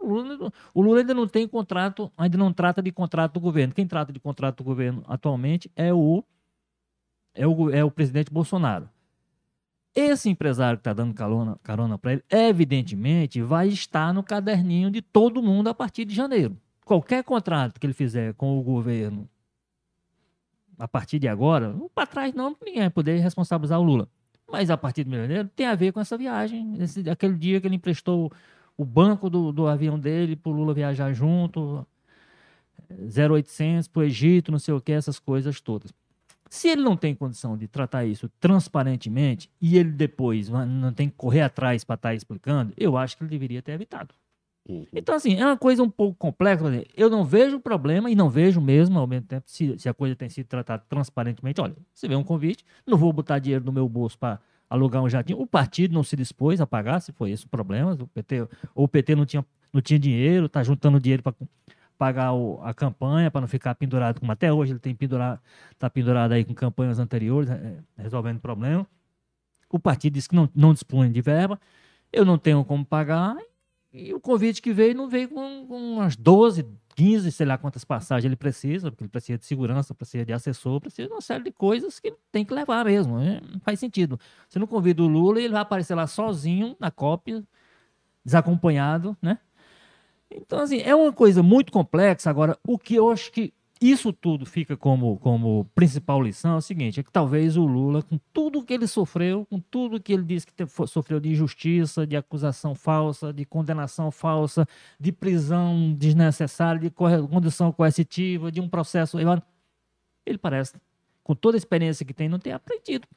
O Lula, o Lula ainda não tem contrato, ainda não trata de contrato do governo. Quem trata de contrato do governo atualmente é o é o, é o presidente Bolsonaro. Esse empresário que está dando carona, carona para ele, evidentemente, vai estar no caderninho de todo mundo a partir de janeiro. Qualquer contrato que ele fizer com o governo a partir de agora, para trás não, ninguém vai poder responsabilizar o Lula. Mas a partir de janeiro tem a ver com essa viagem, esse, aquele dia que ele emprestou o banco do, do avião dele para o Lula viajar junto, 0800 para o Egito, não sei o que, essas coisas todas. Se ele não tem condição de tratar isso transparentemente e ele depois não tem que correr atrás para estar tá explicando, eu acho que ele deveria ter evitado. Uhum. Então, assim, é uma coisa um pouco complexa. Eu não vejo problema e não vejo mesmo, ao mesmo tempo, se, se a coisa tem sido tratada transparentemente. Olha, você vê um convite, não vou botar dinheiro no meu bolso para alugar um jardim. O partido não se dispôs a pagar, se foi esse o problema. O PT, ou o PT não tinha, não tinha dinheiro, está juntando dinheiro para pagar o, a campanha, para não ficar pendurado, como até hoje ele tem pendurado, está pendurado aí com campanhas anteriores, é, resolvendo problema. O partido disse que não, não dispõe de verba, eu não tenho como pagar, e o convite que veio não veio com, com umas 12, 15, sei lá quantas passagens ele precisa, porque ele precisa de segurança, precisa de assessor, precisa de uma série de coisas que tem que levar mesmo. Né? Não faz sentido. Você não convida o Lula ele vai aparecer lá sozinho na cópia, desacompanhado, né? Então, assim, é uma coisa muito complexa. Agora, o que eu acho que isso tudo fica como, como principal lição é o seguinte: é que talvez o Lula, com tudo que ele sofreu, com tudo que ele disse que sofreu de injustiça, de acusação falsa, de condenação falsa, de prisão desnecessária, de condição coercitiva, de um processo. Ele parece, com toda a experiência que tem, não ter aprendido.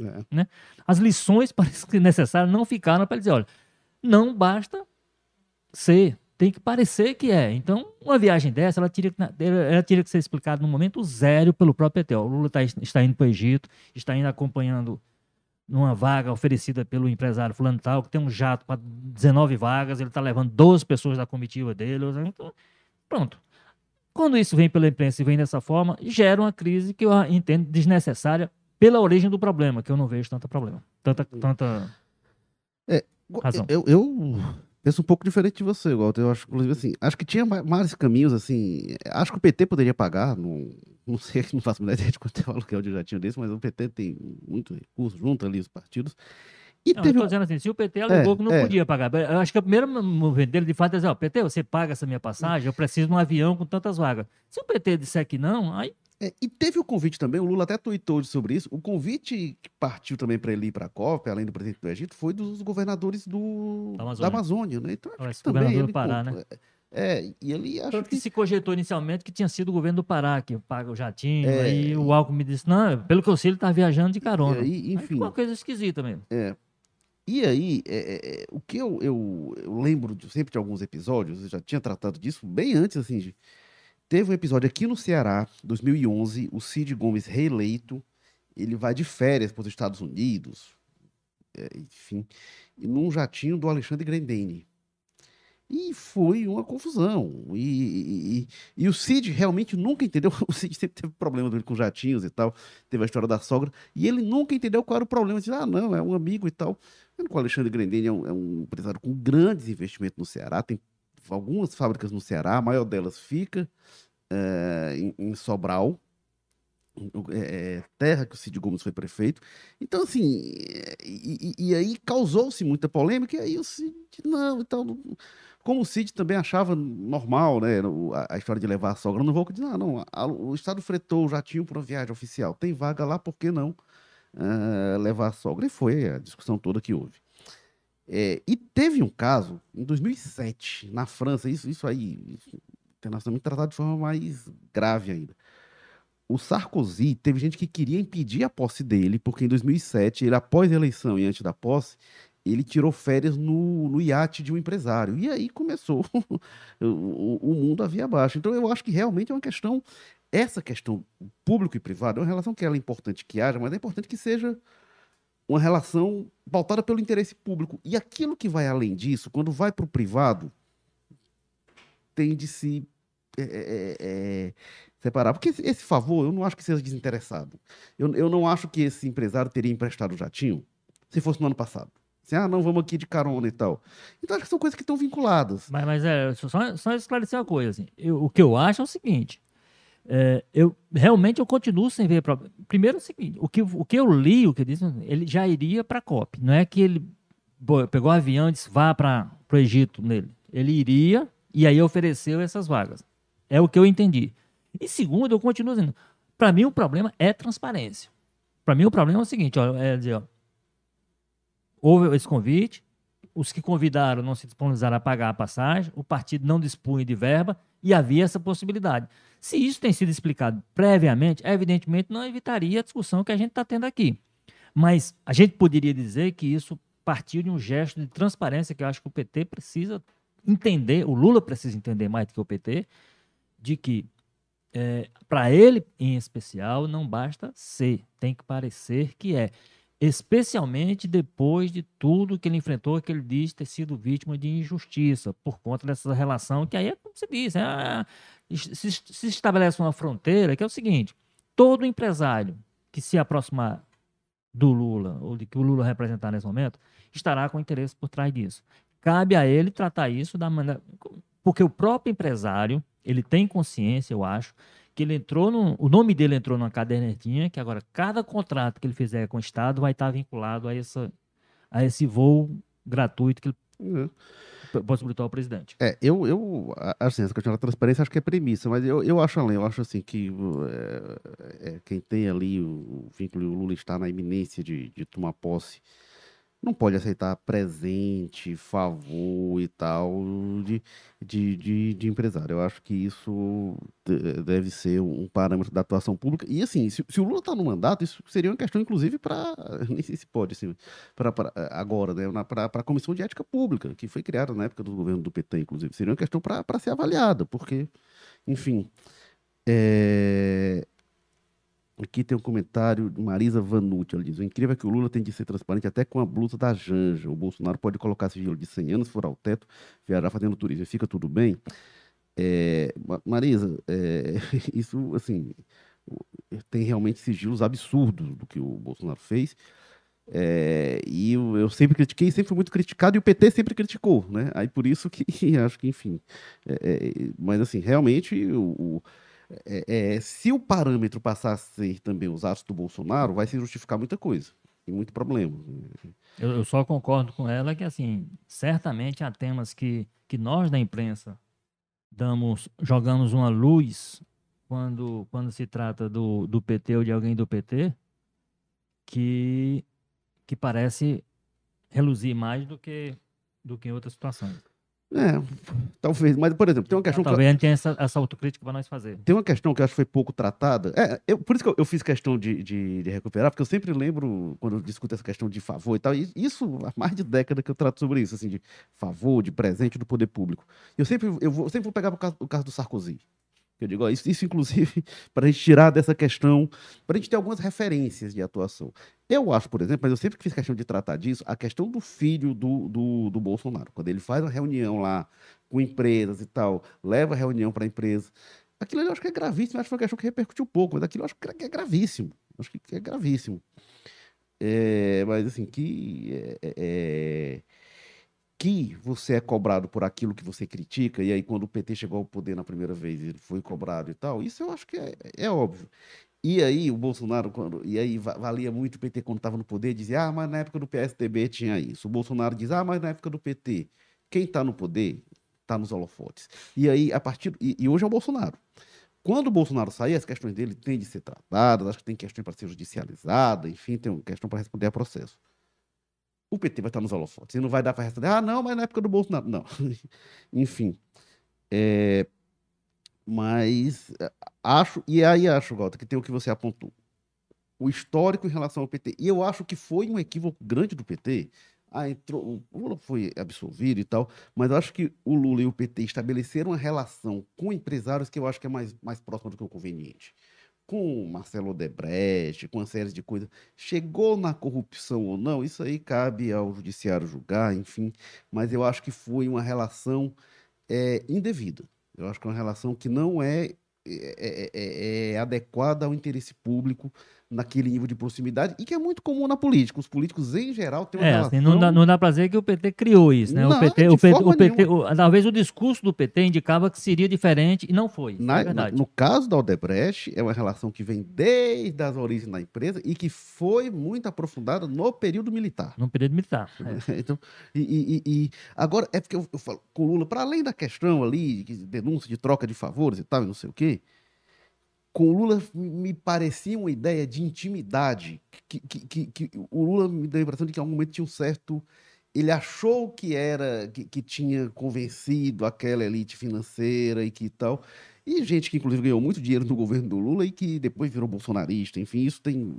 É. Né? As lições parece que necessárias não ficaram para ele dizer: olha, não basta ser tem que parecer que é. Então, uma viagem dessa, ela teria, ela teria que ser explicada no momento zero pelo próprio PT. O Lula tá, está indo para o Egito, está indo acompanhando numa vaga oferecida pelo empresário fulano tal, que tem um jato para 19 vagas, ele está levando 12 pessoas da comitiva dele. Então, pronto. Quando isso vem pela imprensa e vem dessa forma, gera uma crise que eu entendo desnecessária pela origem do problema, que eu não vejo tanto problema. Tanta, tanta
é, razão. Eu, eu penso um pouco diferente de você, Walter. Eu acho, inclusive, assim, acho que tinha mais caminhos, assim. Acho que o PT poderia pagar, não, não sei, não faço ideia de quanto é o aluguel de jatinho desse, mas o PT tem muito recurso, junto ali os partidos.
E não, teve... eu dizendo assim, se o PT alegou é, que não é. podia pagar, eu acho que o primeiro movimento dele, de fato, é dizer, ó, PT, você paga essa minha passagem, eu preciso de um avião com tantas vagas. Se o PT disser que não, aí
é, e teve o convite também, o Lula até tweetou sobre isso. O convite que partiu também para ele ir para a COP, além do presidente do Egito, foi dos governadores do, da Amazônia, da Amazônia né? Então,
acho que também ele, do Pará, né?
É, e ele acho
Tanto que... que... se cogitou inicialmente que tinha sido o governo do Pará que paga o jatinho, é... aí o Alckmin me disse, não, pelo que eu sei ele tá viajando de carona.
Aí, enfim. Aí
uma coisa esquisita mesmo.
É. E aí, é, é, é, o que eu, eu, eu lembro de, sempre de alguns episódios, eu já tinha tratado disso bem antes, assim, de, Teve um episódio aqui no Ceará, 2011, o Cid Gomes reeleito, ele vai de férias para os Estados Unidos, é, enfim, num jatinho do Alexandre Grendene. E foi uma confusão. E, e, e, o Cid realmente nunca entendeu. O Cid sempre teve problema com jatinhos e tal. Teve a história da sogra. E ele nunca entendeu qual era o problema. Disse, ah, não, é um amigo e tal. O Alexandre Grendene é um, é um empresário com grandes investimentos no Ceará. Tem algumas fábricas no Ceará, a maior delas fica é, em, em, Sobral, é, terra que o Cid Gomes foi prefeito. Então, assim, e, e, e aí causou-se muita polêmica, e aí o Cid, não, então, como o Cid também achava normal, né, a, a história de levar a sogra no voo, diz, ah, não, a, o Estado fretou o jatinho para uma viagem oficial, tem vaga lá, por que não uh, levar a sogra? E foi a discussão toda que houve. É, e teve um caso em 2007, na França, isso, isso aí, internacionalmente tratado de forma mais grave ainda. O Sarkozy, teve gente que queria impedir a posse dele, porque em 2007, ele, após a eleição e antes da posse, ele tirou férias no, no iate de um empresário. E aí começou o, o mundo a vir abaixo. Então eu acho que realmente é uma questão, essa questão público e privado é uma relação que ela é importante que haja, mas é importante que seja uma relação pautada pelo interesse público. E aquilo que vai além disso, quando vai para o privado, tem de se é, é, é, é, separar. Porque esse, esse, favor, eu não acho que seja desinteressado. Eu, eu não acho que esse empresário teria emprestado o jatinho se fosse no ano passado. Assim, ah, não, vamos aqui de carona e tal. Então, acho que são coisas que estão vinculadas.
Mas, mas é, só, só esclarecer uma coisa. Assim, eu, o que eu acho é o seguinte: é, eu realmente eu continuo sem ver problema. Primeiro é o seguinte: o que, o que eu li, o que disse, ele já iria para a COP. Não é que ele pegou um avião e disse vá para o Egito nele. Ele iria e aí ofereceu essas vagas. É o que eu entendi. E segundo, eu continuo dizendo: para mim o problema é transparência. Para mim o problema é o seguinte: ó, é dizer, ó, houve esse convite, os que convidaram não se disponibilizaram a pagar a passagem, o partido não dispunha de verba e havia essa possibilidade. Se isso tem sido explicado previamente, evidentemente não evitaria a discussão que a gente está tendo aqui. Mas a gente poderia dizer que isso partiu de um gesto de transparência que eu acho que o PT precisa entender, o Lula precisa entender mais do que o PT, de que é, para ele em especial não basta ser, tem que parecer que é especialmente depois de tudo que ele enfrentou, que ele diz ter sido vítima de injustiça, por conta dessa relação, que aí é como você diz, é, se, se estabelece uma fronteira, que é o seguinte, todo empresário que se aproximar do Lula, ou de que o Lula representar nesse momento, estará com interesse por trás disso. Cabe a ele tratar isso da maneira... Porque o próprio empresário, ele tem consciência, eu acho, que ele entrou no, o nome dele entrou numa cadernetinha, que agora cada contrato que ele fizer com o Estado vai estar vinculado a, essa, a esse voo gratuito que ele uhum. possibilitou ao presidente.
É, eu, eu assim, essa questão da transparência acho que é premissa, mas eu, eu acho além, eu acho assim que é, é, quem tem ali o, o vínculo, o Lula está na iminência de, de tomar posse, não pode aceitar presente, favor e tal de, de, de, de, empresário. Eu acho que isso deve ser um parâmetro da atuação pública. E assim, se, se o Lula está no mandato, isso seria uma questão, inclusive, para. Nem sei se pode, assim, pra, pra agora, né? Para a Comissão de Ética Pública, que foi criada na época do governo do PT, inclusive. Seria uma questão para ser avaliada, porque, enfim. É, Aqui tem um comentário de Marisa Vanucci. Ela diz: O incrível é que o Lula tem de ser transparente até com a blusa da Janja. O Bolsonaro pode colocar sigilo de 100 anos, furar o teto, viajar fazendo turismo. Fica tudo bem? É, Marisa, é, isso, assim, tem realmente sigilos absurdos do que o Bolsonaro fez. É, e eu, eu, sempre critiquei, sempre fui muito criticado, e o PT sempre criticou, né? Aí por isso que acho que, enfim. É, é, mas, assim, realmente, o, o é, é, se o parâmetro passar a ser também os atos do Bolsonaro, vai se justificar muita coisa e muito problema.
Eu, eu, só concordo com ela que, assim, certamente há temas que, que nós da imprensa damos, jogamos uma luz quando, quando se trata do, do PT ou de alguém do PT que, que parece reluzir mais do que, do que em outras situações.
É, talvez. Mas, por exemplo, tem uma questão.
Talvez que... a gente tenha essa, essa autocrítica para nós fazer.
Tem uma questão que eu acho que foi pouco tratada. É, eu, por isso que eu, eu fiz questão de, de, de, recuperar, porque eu sempre lembro, quando eu discuto essa questão de favor e tal, e isso há mais de década que eu trato sobre isso, assim, de favor, de presente do poder público. Eu sempre, eu vou, sempre vou pegar o caso, o caso do Sarkozy. Eu digo, ó, isso, isso, inclusive, para a gente tirar dessa questão, para a gente ter algumas referências de atuação. Eu acho, por exemplo, mas eu sempre fiz questão de tratar disso, a questão do filho do, do, do Bolsonaro. Quando ele faz uma reunião lá com empresas e tal, leva a reunião para a empresa. Aquilo eu acho que é gravíssimo, acho que foi uma questão que repercutiu pouco, mas aquilo eu acho que é gravíssimo. Acho que é gravíssimo. É, mas assim, que. É, é, é que você é cobrado por aquilo que você critica, e aí quando o PT chegou ao poder na primeira vez, ele foi cobrado e tal, isso eu acho que é, é óbvio. E aí o Bolsonaro, quando, e aí valia muito o PT quando estava no poder, dizia, ah, mas na época do PSDB tinha isso. O Bolsonaro diz, ah, mas na época do PT, quem está no poder está nos holofotes. E aí, a partir. E, e, hoje é o Bolsonaro. Quando o Bolsonaro sair, as questões dele têm de ser tratadas, acho que tem questão para ser judicializada, enfim, tem questão para responder a processo o PT vai estar nos holofotes. E não vai dar para responder, ah, não, mas na época do Bolsonaro. Não. Enfim. É, mas é, acho, e aí acho, Gota, que tem o que você apontou. O histórico em relação ao PT. E eu acho que foi um equívoco grande do PT ah, entrou, o Lula foi absolvido e tal, mas acho que o Lula e o PT estabeleceram uma relação com empresários que eu acho que é mais, mais próxima do que o conveniente. Com Marcelo Odebrecht, com uma série de coisas. Chegou na corrupção ou não, isso aí cabe ao judiciário julgar, enfim, mas eu acho que foi uma relação é, indevida. Eu acho que é uma relação que não é é, é, é, é, adequada ao interesse público naquele nível de proximidade e que é muito comum na política. Os políticos, em geral, têm uma
é,
relação...
Assim, não, dá, não dá pra dizer que o PT criou isso, né?
Não,
o PT, o PT, o PT o- talvez o discurso do PT indicava que seria diferente e não foi.
Na-
é verdade.
no caso da Odebrecht, é uma relação que vem desde as origens da empresa e que foi muito aprofundada no período militar.
No período militar. é.
Então, e, e- e- e agora é porque eu, eu falo com o Lula, para além da questão ali, de denúncia de troca de favores e tal, e não sei o quê, com o Lula me parecia uma ideia de intimidade, que, que, que- que o Lula me deu a impressão de que em algum momento tinha um certo. Ele achou que era, que, que tinha convencido aquela elite financeira e que tal. E gente que, inclusive, ganhou muito dinheiro no governo do Lula e que depois virou bolsonarista. Enfim, isso tem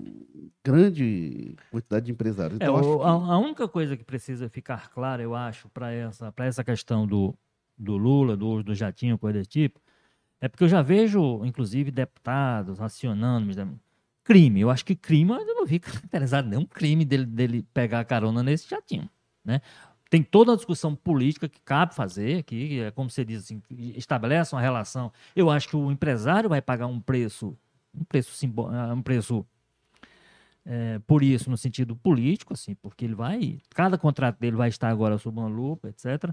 grande quantidade de empresários.
É,
Então,
o-
que-
a, única coisa que precisa ficar clara, eu acho, para essa, pra essa questão do, do Lula, do do jatinho, coisa desse tipo, é porque eu já vejo, inclusive, deputados acionando, crime. Eu acho que crime, eu não vi caracterizado nenhum crime dele, dele pegar carona nesse jatinho, né? Tem toda a discussão política que cabe fazer que é como você diz assim, estabelece uma relação. Eu acho que o empresário vai pagar um preço, um preço simbó- ah, um preço é, por isso, no sentido político, assim, porque ele vai. Cada contrato dele vai estar agora sob uma lupa, etc.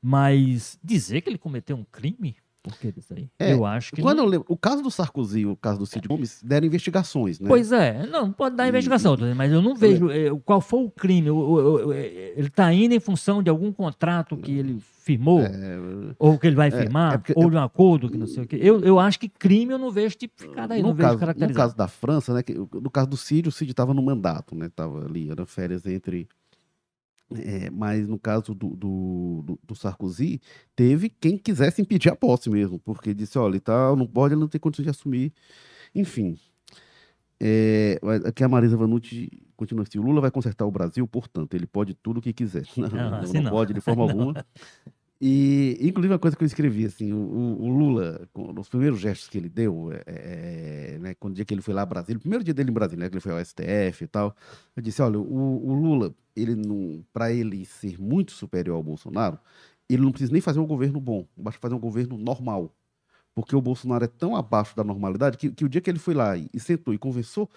Mas dizer que ele cometeu um crime, por que isso aí?
É,
eu acho que.
Quando
não-
eu lembro, o caso do Sarkozy e o caso do Cid Gomes deram investigações, né?
Pois é, não, pode dar
E-
investigação, dizendo, mas eu não vejo eh, qual foi o crime. eh, ele está indo em função de algum contrato que ele firmou,
É,
ou que ele vai firmar,
é porque-
ou de um acordo que não sei o quê. Eu, eu acho que crime eu não vejo tipificado aí,
no,
não vejo
caso, no
caracterizado.
caso da França, né? que- no caso do Cid, o Cid estava no mandato, né? Tava ali, era férias entre. É, mas no caso do, do, do- do Sarkozy, teve quem quisesse impedir a posse mesmo, porque disse: olha, e tal, não pode, ele não tem condições de assumir. Enfim. É, aqui a Marisa Vanucci continua assim: o Lula vai consertar o Brasil, portanto, ele pode tudo o que quiser. Não,
Não,
não,
assim
não
não.
pode de forma alguma. E, inclusive, uma coisa que eu escrevi, assim, o, o- Lula, com os primeiros gestos que ele deu, é, é, né, quando o dia que ele foi lá a Brasília, o primeiro dia dele em Brasília, né, que ele foi ao STF e tal, eu disse, olha, o, o Lula, ele não, para ele ser muito superior ao Bolsonaro, ele não precisa nem fazer um governo bom, basta fazer um governo normal. Porque o Bolsonaro é tão abaixo da normalidade que, que o dia que ele foi lá e, e sentou e conversou,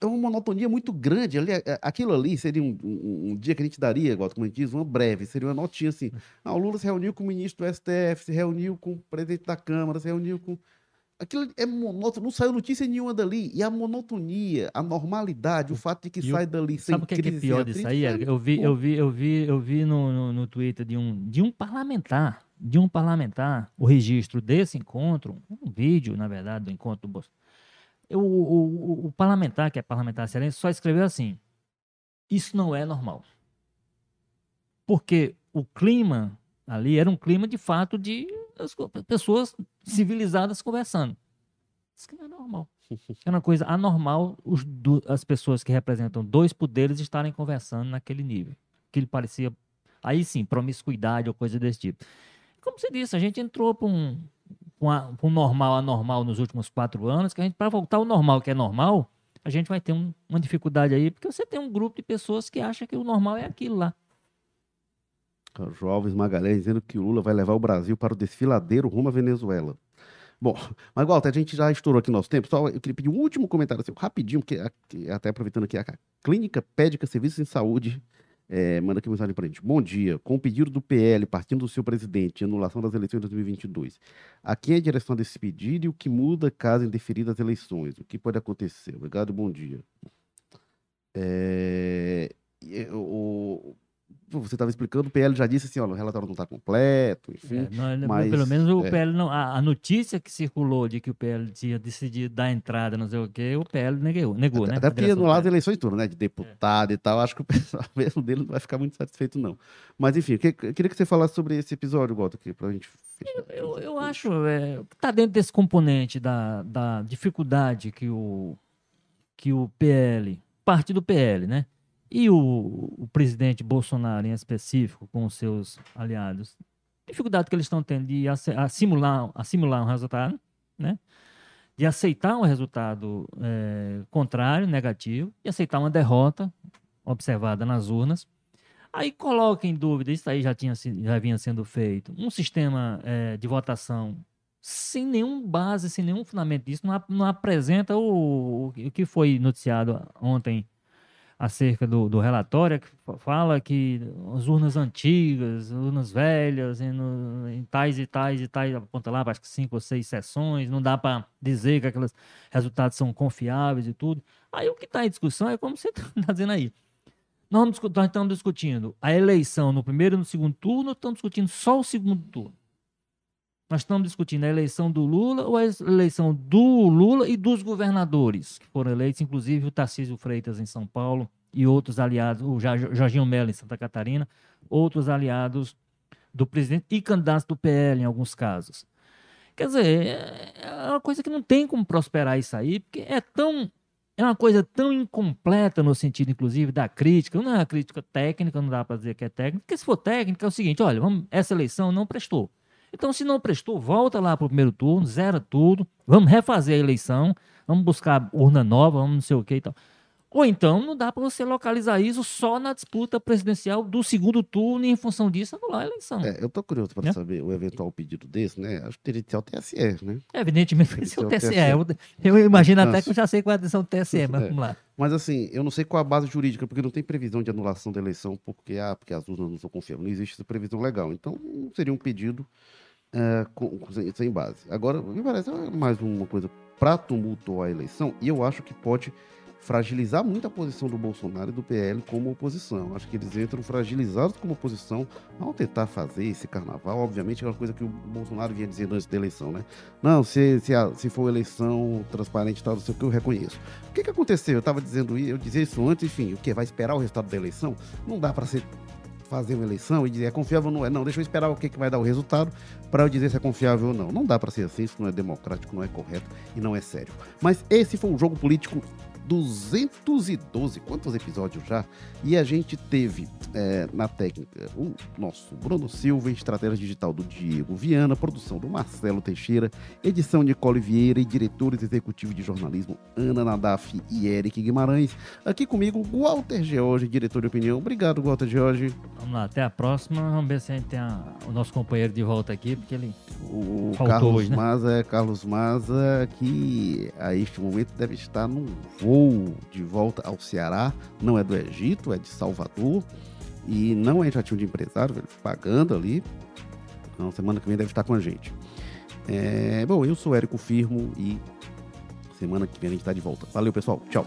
é uma monotonia muito grande. Ali, é- é- aquilo ali seria um, um- um dia que a gente daria, igual como a gente diz, uma breve, seria uma notinha assim. Ah, o Lula se reuniu com o ministro do STF, se reuniu com o presidente da Câmara, se reuniu com. Aquilo é monótono, não saiu notícia nenhuma dali. E a monotonia, a normalidade, o fato de que
E
sai dali sem
Sabe o que é, que é pior disso aí?
é?
Eu vi, eu vi, eu vi, eu vi no, no, no Twitter de um, de um parlamentar, de um parlamentar, o registro desse encontro, um vídeo, na verdade, do encontro do Bolsonaro. O, o, o, o parlamentar, que é parlamentar excelente, só escreveu assim: isso não é normal. Porque o clima ali era um clima de fato de as pessoas civilizadas conversando. Isso que não é normal. É uma coisa anormal os du- as pessoas que representam dois poderes estarem conversando naquele nível. Que ele parecia, aí sim, promiscuidade ou coisa desse tipo. Como você disse, a gente entrou para um, pra um normal anormal nos últimos quatro anos, que a gente, para voltar ao normal, que é normal, a gente vai ter um- uma dificuldade aí, porque você tem um grupo de pessoas que acha que o normal é aquilo lá.
João Alves Magalhães dizendo que o Lula vai levar o Brasil para o desfiladeiro rumo à Venezuela. Bom, mas Walter, a gente já estourou aqui nosso tempo. Só eu queria pedir um último comentário assim, rapidinho, porque até aproveitando aqui, a Clínica Pédica Serviços em Saúde eh, manda aqui uma mensagem para gente. Bom dia. Com o pedido do PL, partindo do seu presidente, anulação das eleições de 2022, a quem é a direção desse pedido e o que muda caso indeferidas as eleições? O que pode acontecer? Obrigado bom dia. É, o- você estava explicando, o PL já disse assim, olha, o relatório não está completo, enfim.
É, não, ele-
mas,
pelo menos o
é.
PL não. A, a notícia que circulou de que o PL tinha decidido dar entrada, não sei o quê, o PL negou, negou né?
Até
A
porque
direção do
anular as
PL.
eleições todas, né? De deputado e tal, acho que o pessoal mesmo dele não vai ficar muito satisfeito, não. Mas, enfim, eu que- queria que você falasse sobre esse episódio, Walter, aqui, pra gente fechar.
Eu, eu acho é, que está dentro desse componente da, da dificuldade que o, que o PL, parte do PL, né? E o, o presidente Bolsonaro, em específico, com os seus aliados, dificuldade que eles estão tendo de assimilar, assimilar um resultado, né? de aceitar um resultado é, contrário, negativo, e aceitar uma derrota observada nas urnas. Aí coloca em dúvida, isso aí já, tinha, já vinha sendo feito, um sistema é, de votação sem nenhum base, sem nenhum fundamento disso, não, não apresenta o, o que foi noticiado ontem acerca do, do relatório, que fala que as urnas antigas, urnas velhas, em, em tais e tais e tais, aponta lá, acho que cinco ou seis sessões, não dá para dizer que aqueles resultados são confiáveis e tudo. Aí o que está em discussão é como você está dizendo aí. Nós, nós estamos discutindo a eleição no primeiro e no segundo turno, estamos discutindo só o segundo turno? Nós estamos discutindo a eleição do Lula ou a eleição do Lula e dos governadores que foram eleitos, inclusive o Tarcísio Freitas em São Paulo e outros aliados, o Jorginho Mello em Santa Catarina, outros aliados do presidente e candidatos do PL em alguns casos. Quer dizer, é uma coisa que não tem como prosperar isso aí, porque é tão é uma coisa tão incompleta no sentido, inclusive, da crítica. Não é uma crítica técnica, não dá para dizer que é técnica, porque se for técnica é o seguinte: olha, vamos, essa eleição não prestou. Então, se não prestou, volta lá para o primeiro turno, zera tudo, vamos refazer a eleição, vamos buscar urna nova, vamos não sei o que e tal. Ou então não dá para você localizar isso só na disputa presidencial do segundo turno e em função disso anular a eleição.
É, eu estou curioso para é? saber o eventual pedido desse, né? Acho que teria que ser o TSE, né?
É, evidentemente vai ser o TSE. Eu, eu imagino até que eu já sei qual é a decisão do TSE, mas é. vamos lá.
Mas assim, eu não sei qual a base jurídica, porque não tem previsão de anulação da eleição, porque, ah, porque as urnas não são confiáveis. Não existe essa previsão legal. Então, seria um pedido é, com, sem, sem, base. Agora, me parece mais uma coisa para tumultuar a eleição, e eu acho que pode fragilizar muito a posição do Bolsonaro e do PL como oposição. Acho que eles entram fragilizados como oposição ao tentar fazer esse carnaval. Obviamente, é uma coisa que o Bolsonaro vinha dizendo antes da eleição, né? Não, se, se, a, se for eleição transparente e tal, não sei o que, eu reconheço. O que, que aconteceu? Eu estava dizendo isso, eu dizia isso antes, enfim, o que? Vai esperar o resultado da eleição? Não dá para ser fazer uma eleição e dizer é confiável ou não é. Não, deixa eu esperar o que, que vai dar o resultado para eu dizer se é confiável ou não. Não dá para ser assim, isso não é democrático, não é correto e não é sério. Mas esse foi um jogo político 212. Quantos episódios já? E a gente teve é, na técnica o nosso Bruno Silva, estratégia digital do Diego Viana, produção do Marcelo Teixeira, edição de Nicole Vieira e diretores executivos de jornalismo Ana Nadaf e Eric Guimarães. Aqui comigo, Walter George, diretor de opinião. Obrigado, Walter George.
Vamos lá, até a próxima. Vamos ver se a gente tem a, o nosso companheiro de volta aqui, porque ele.
O Carlos hoje, né? Maza é Carlos Maza, que a este momento deve estar num voo voo de volta ao Ceará, não é do Egito, é de Salvador, e não é jatinho de empresário, pagando ali. Então, semana que vem deve estar com a gente. É, bom, eu sou Érico Firmo e semana que vem a gente está de volta. Valeu, pessoal. Tchau.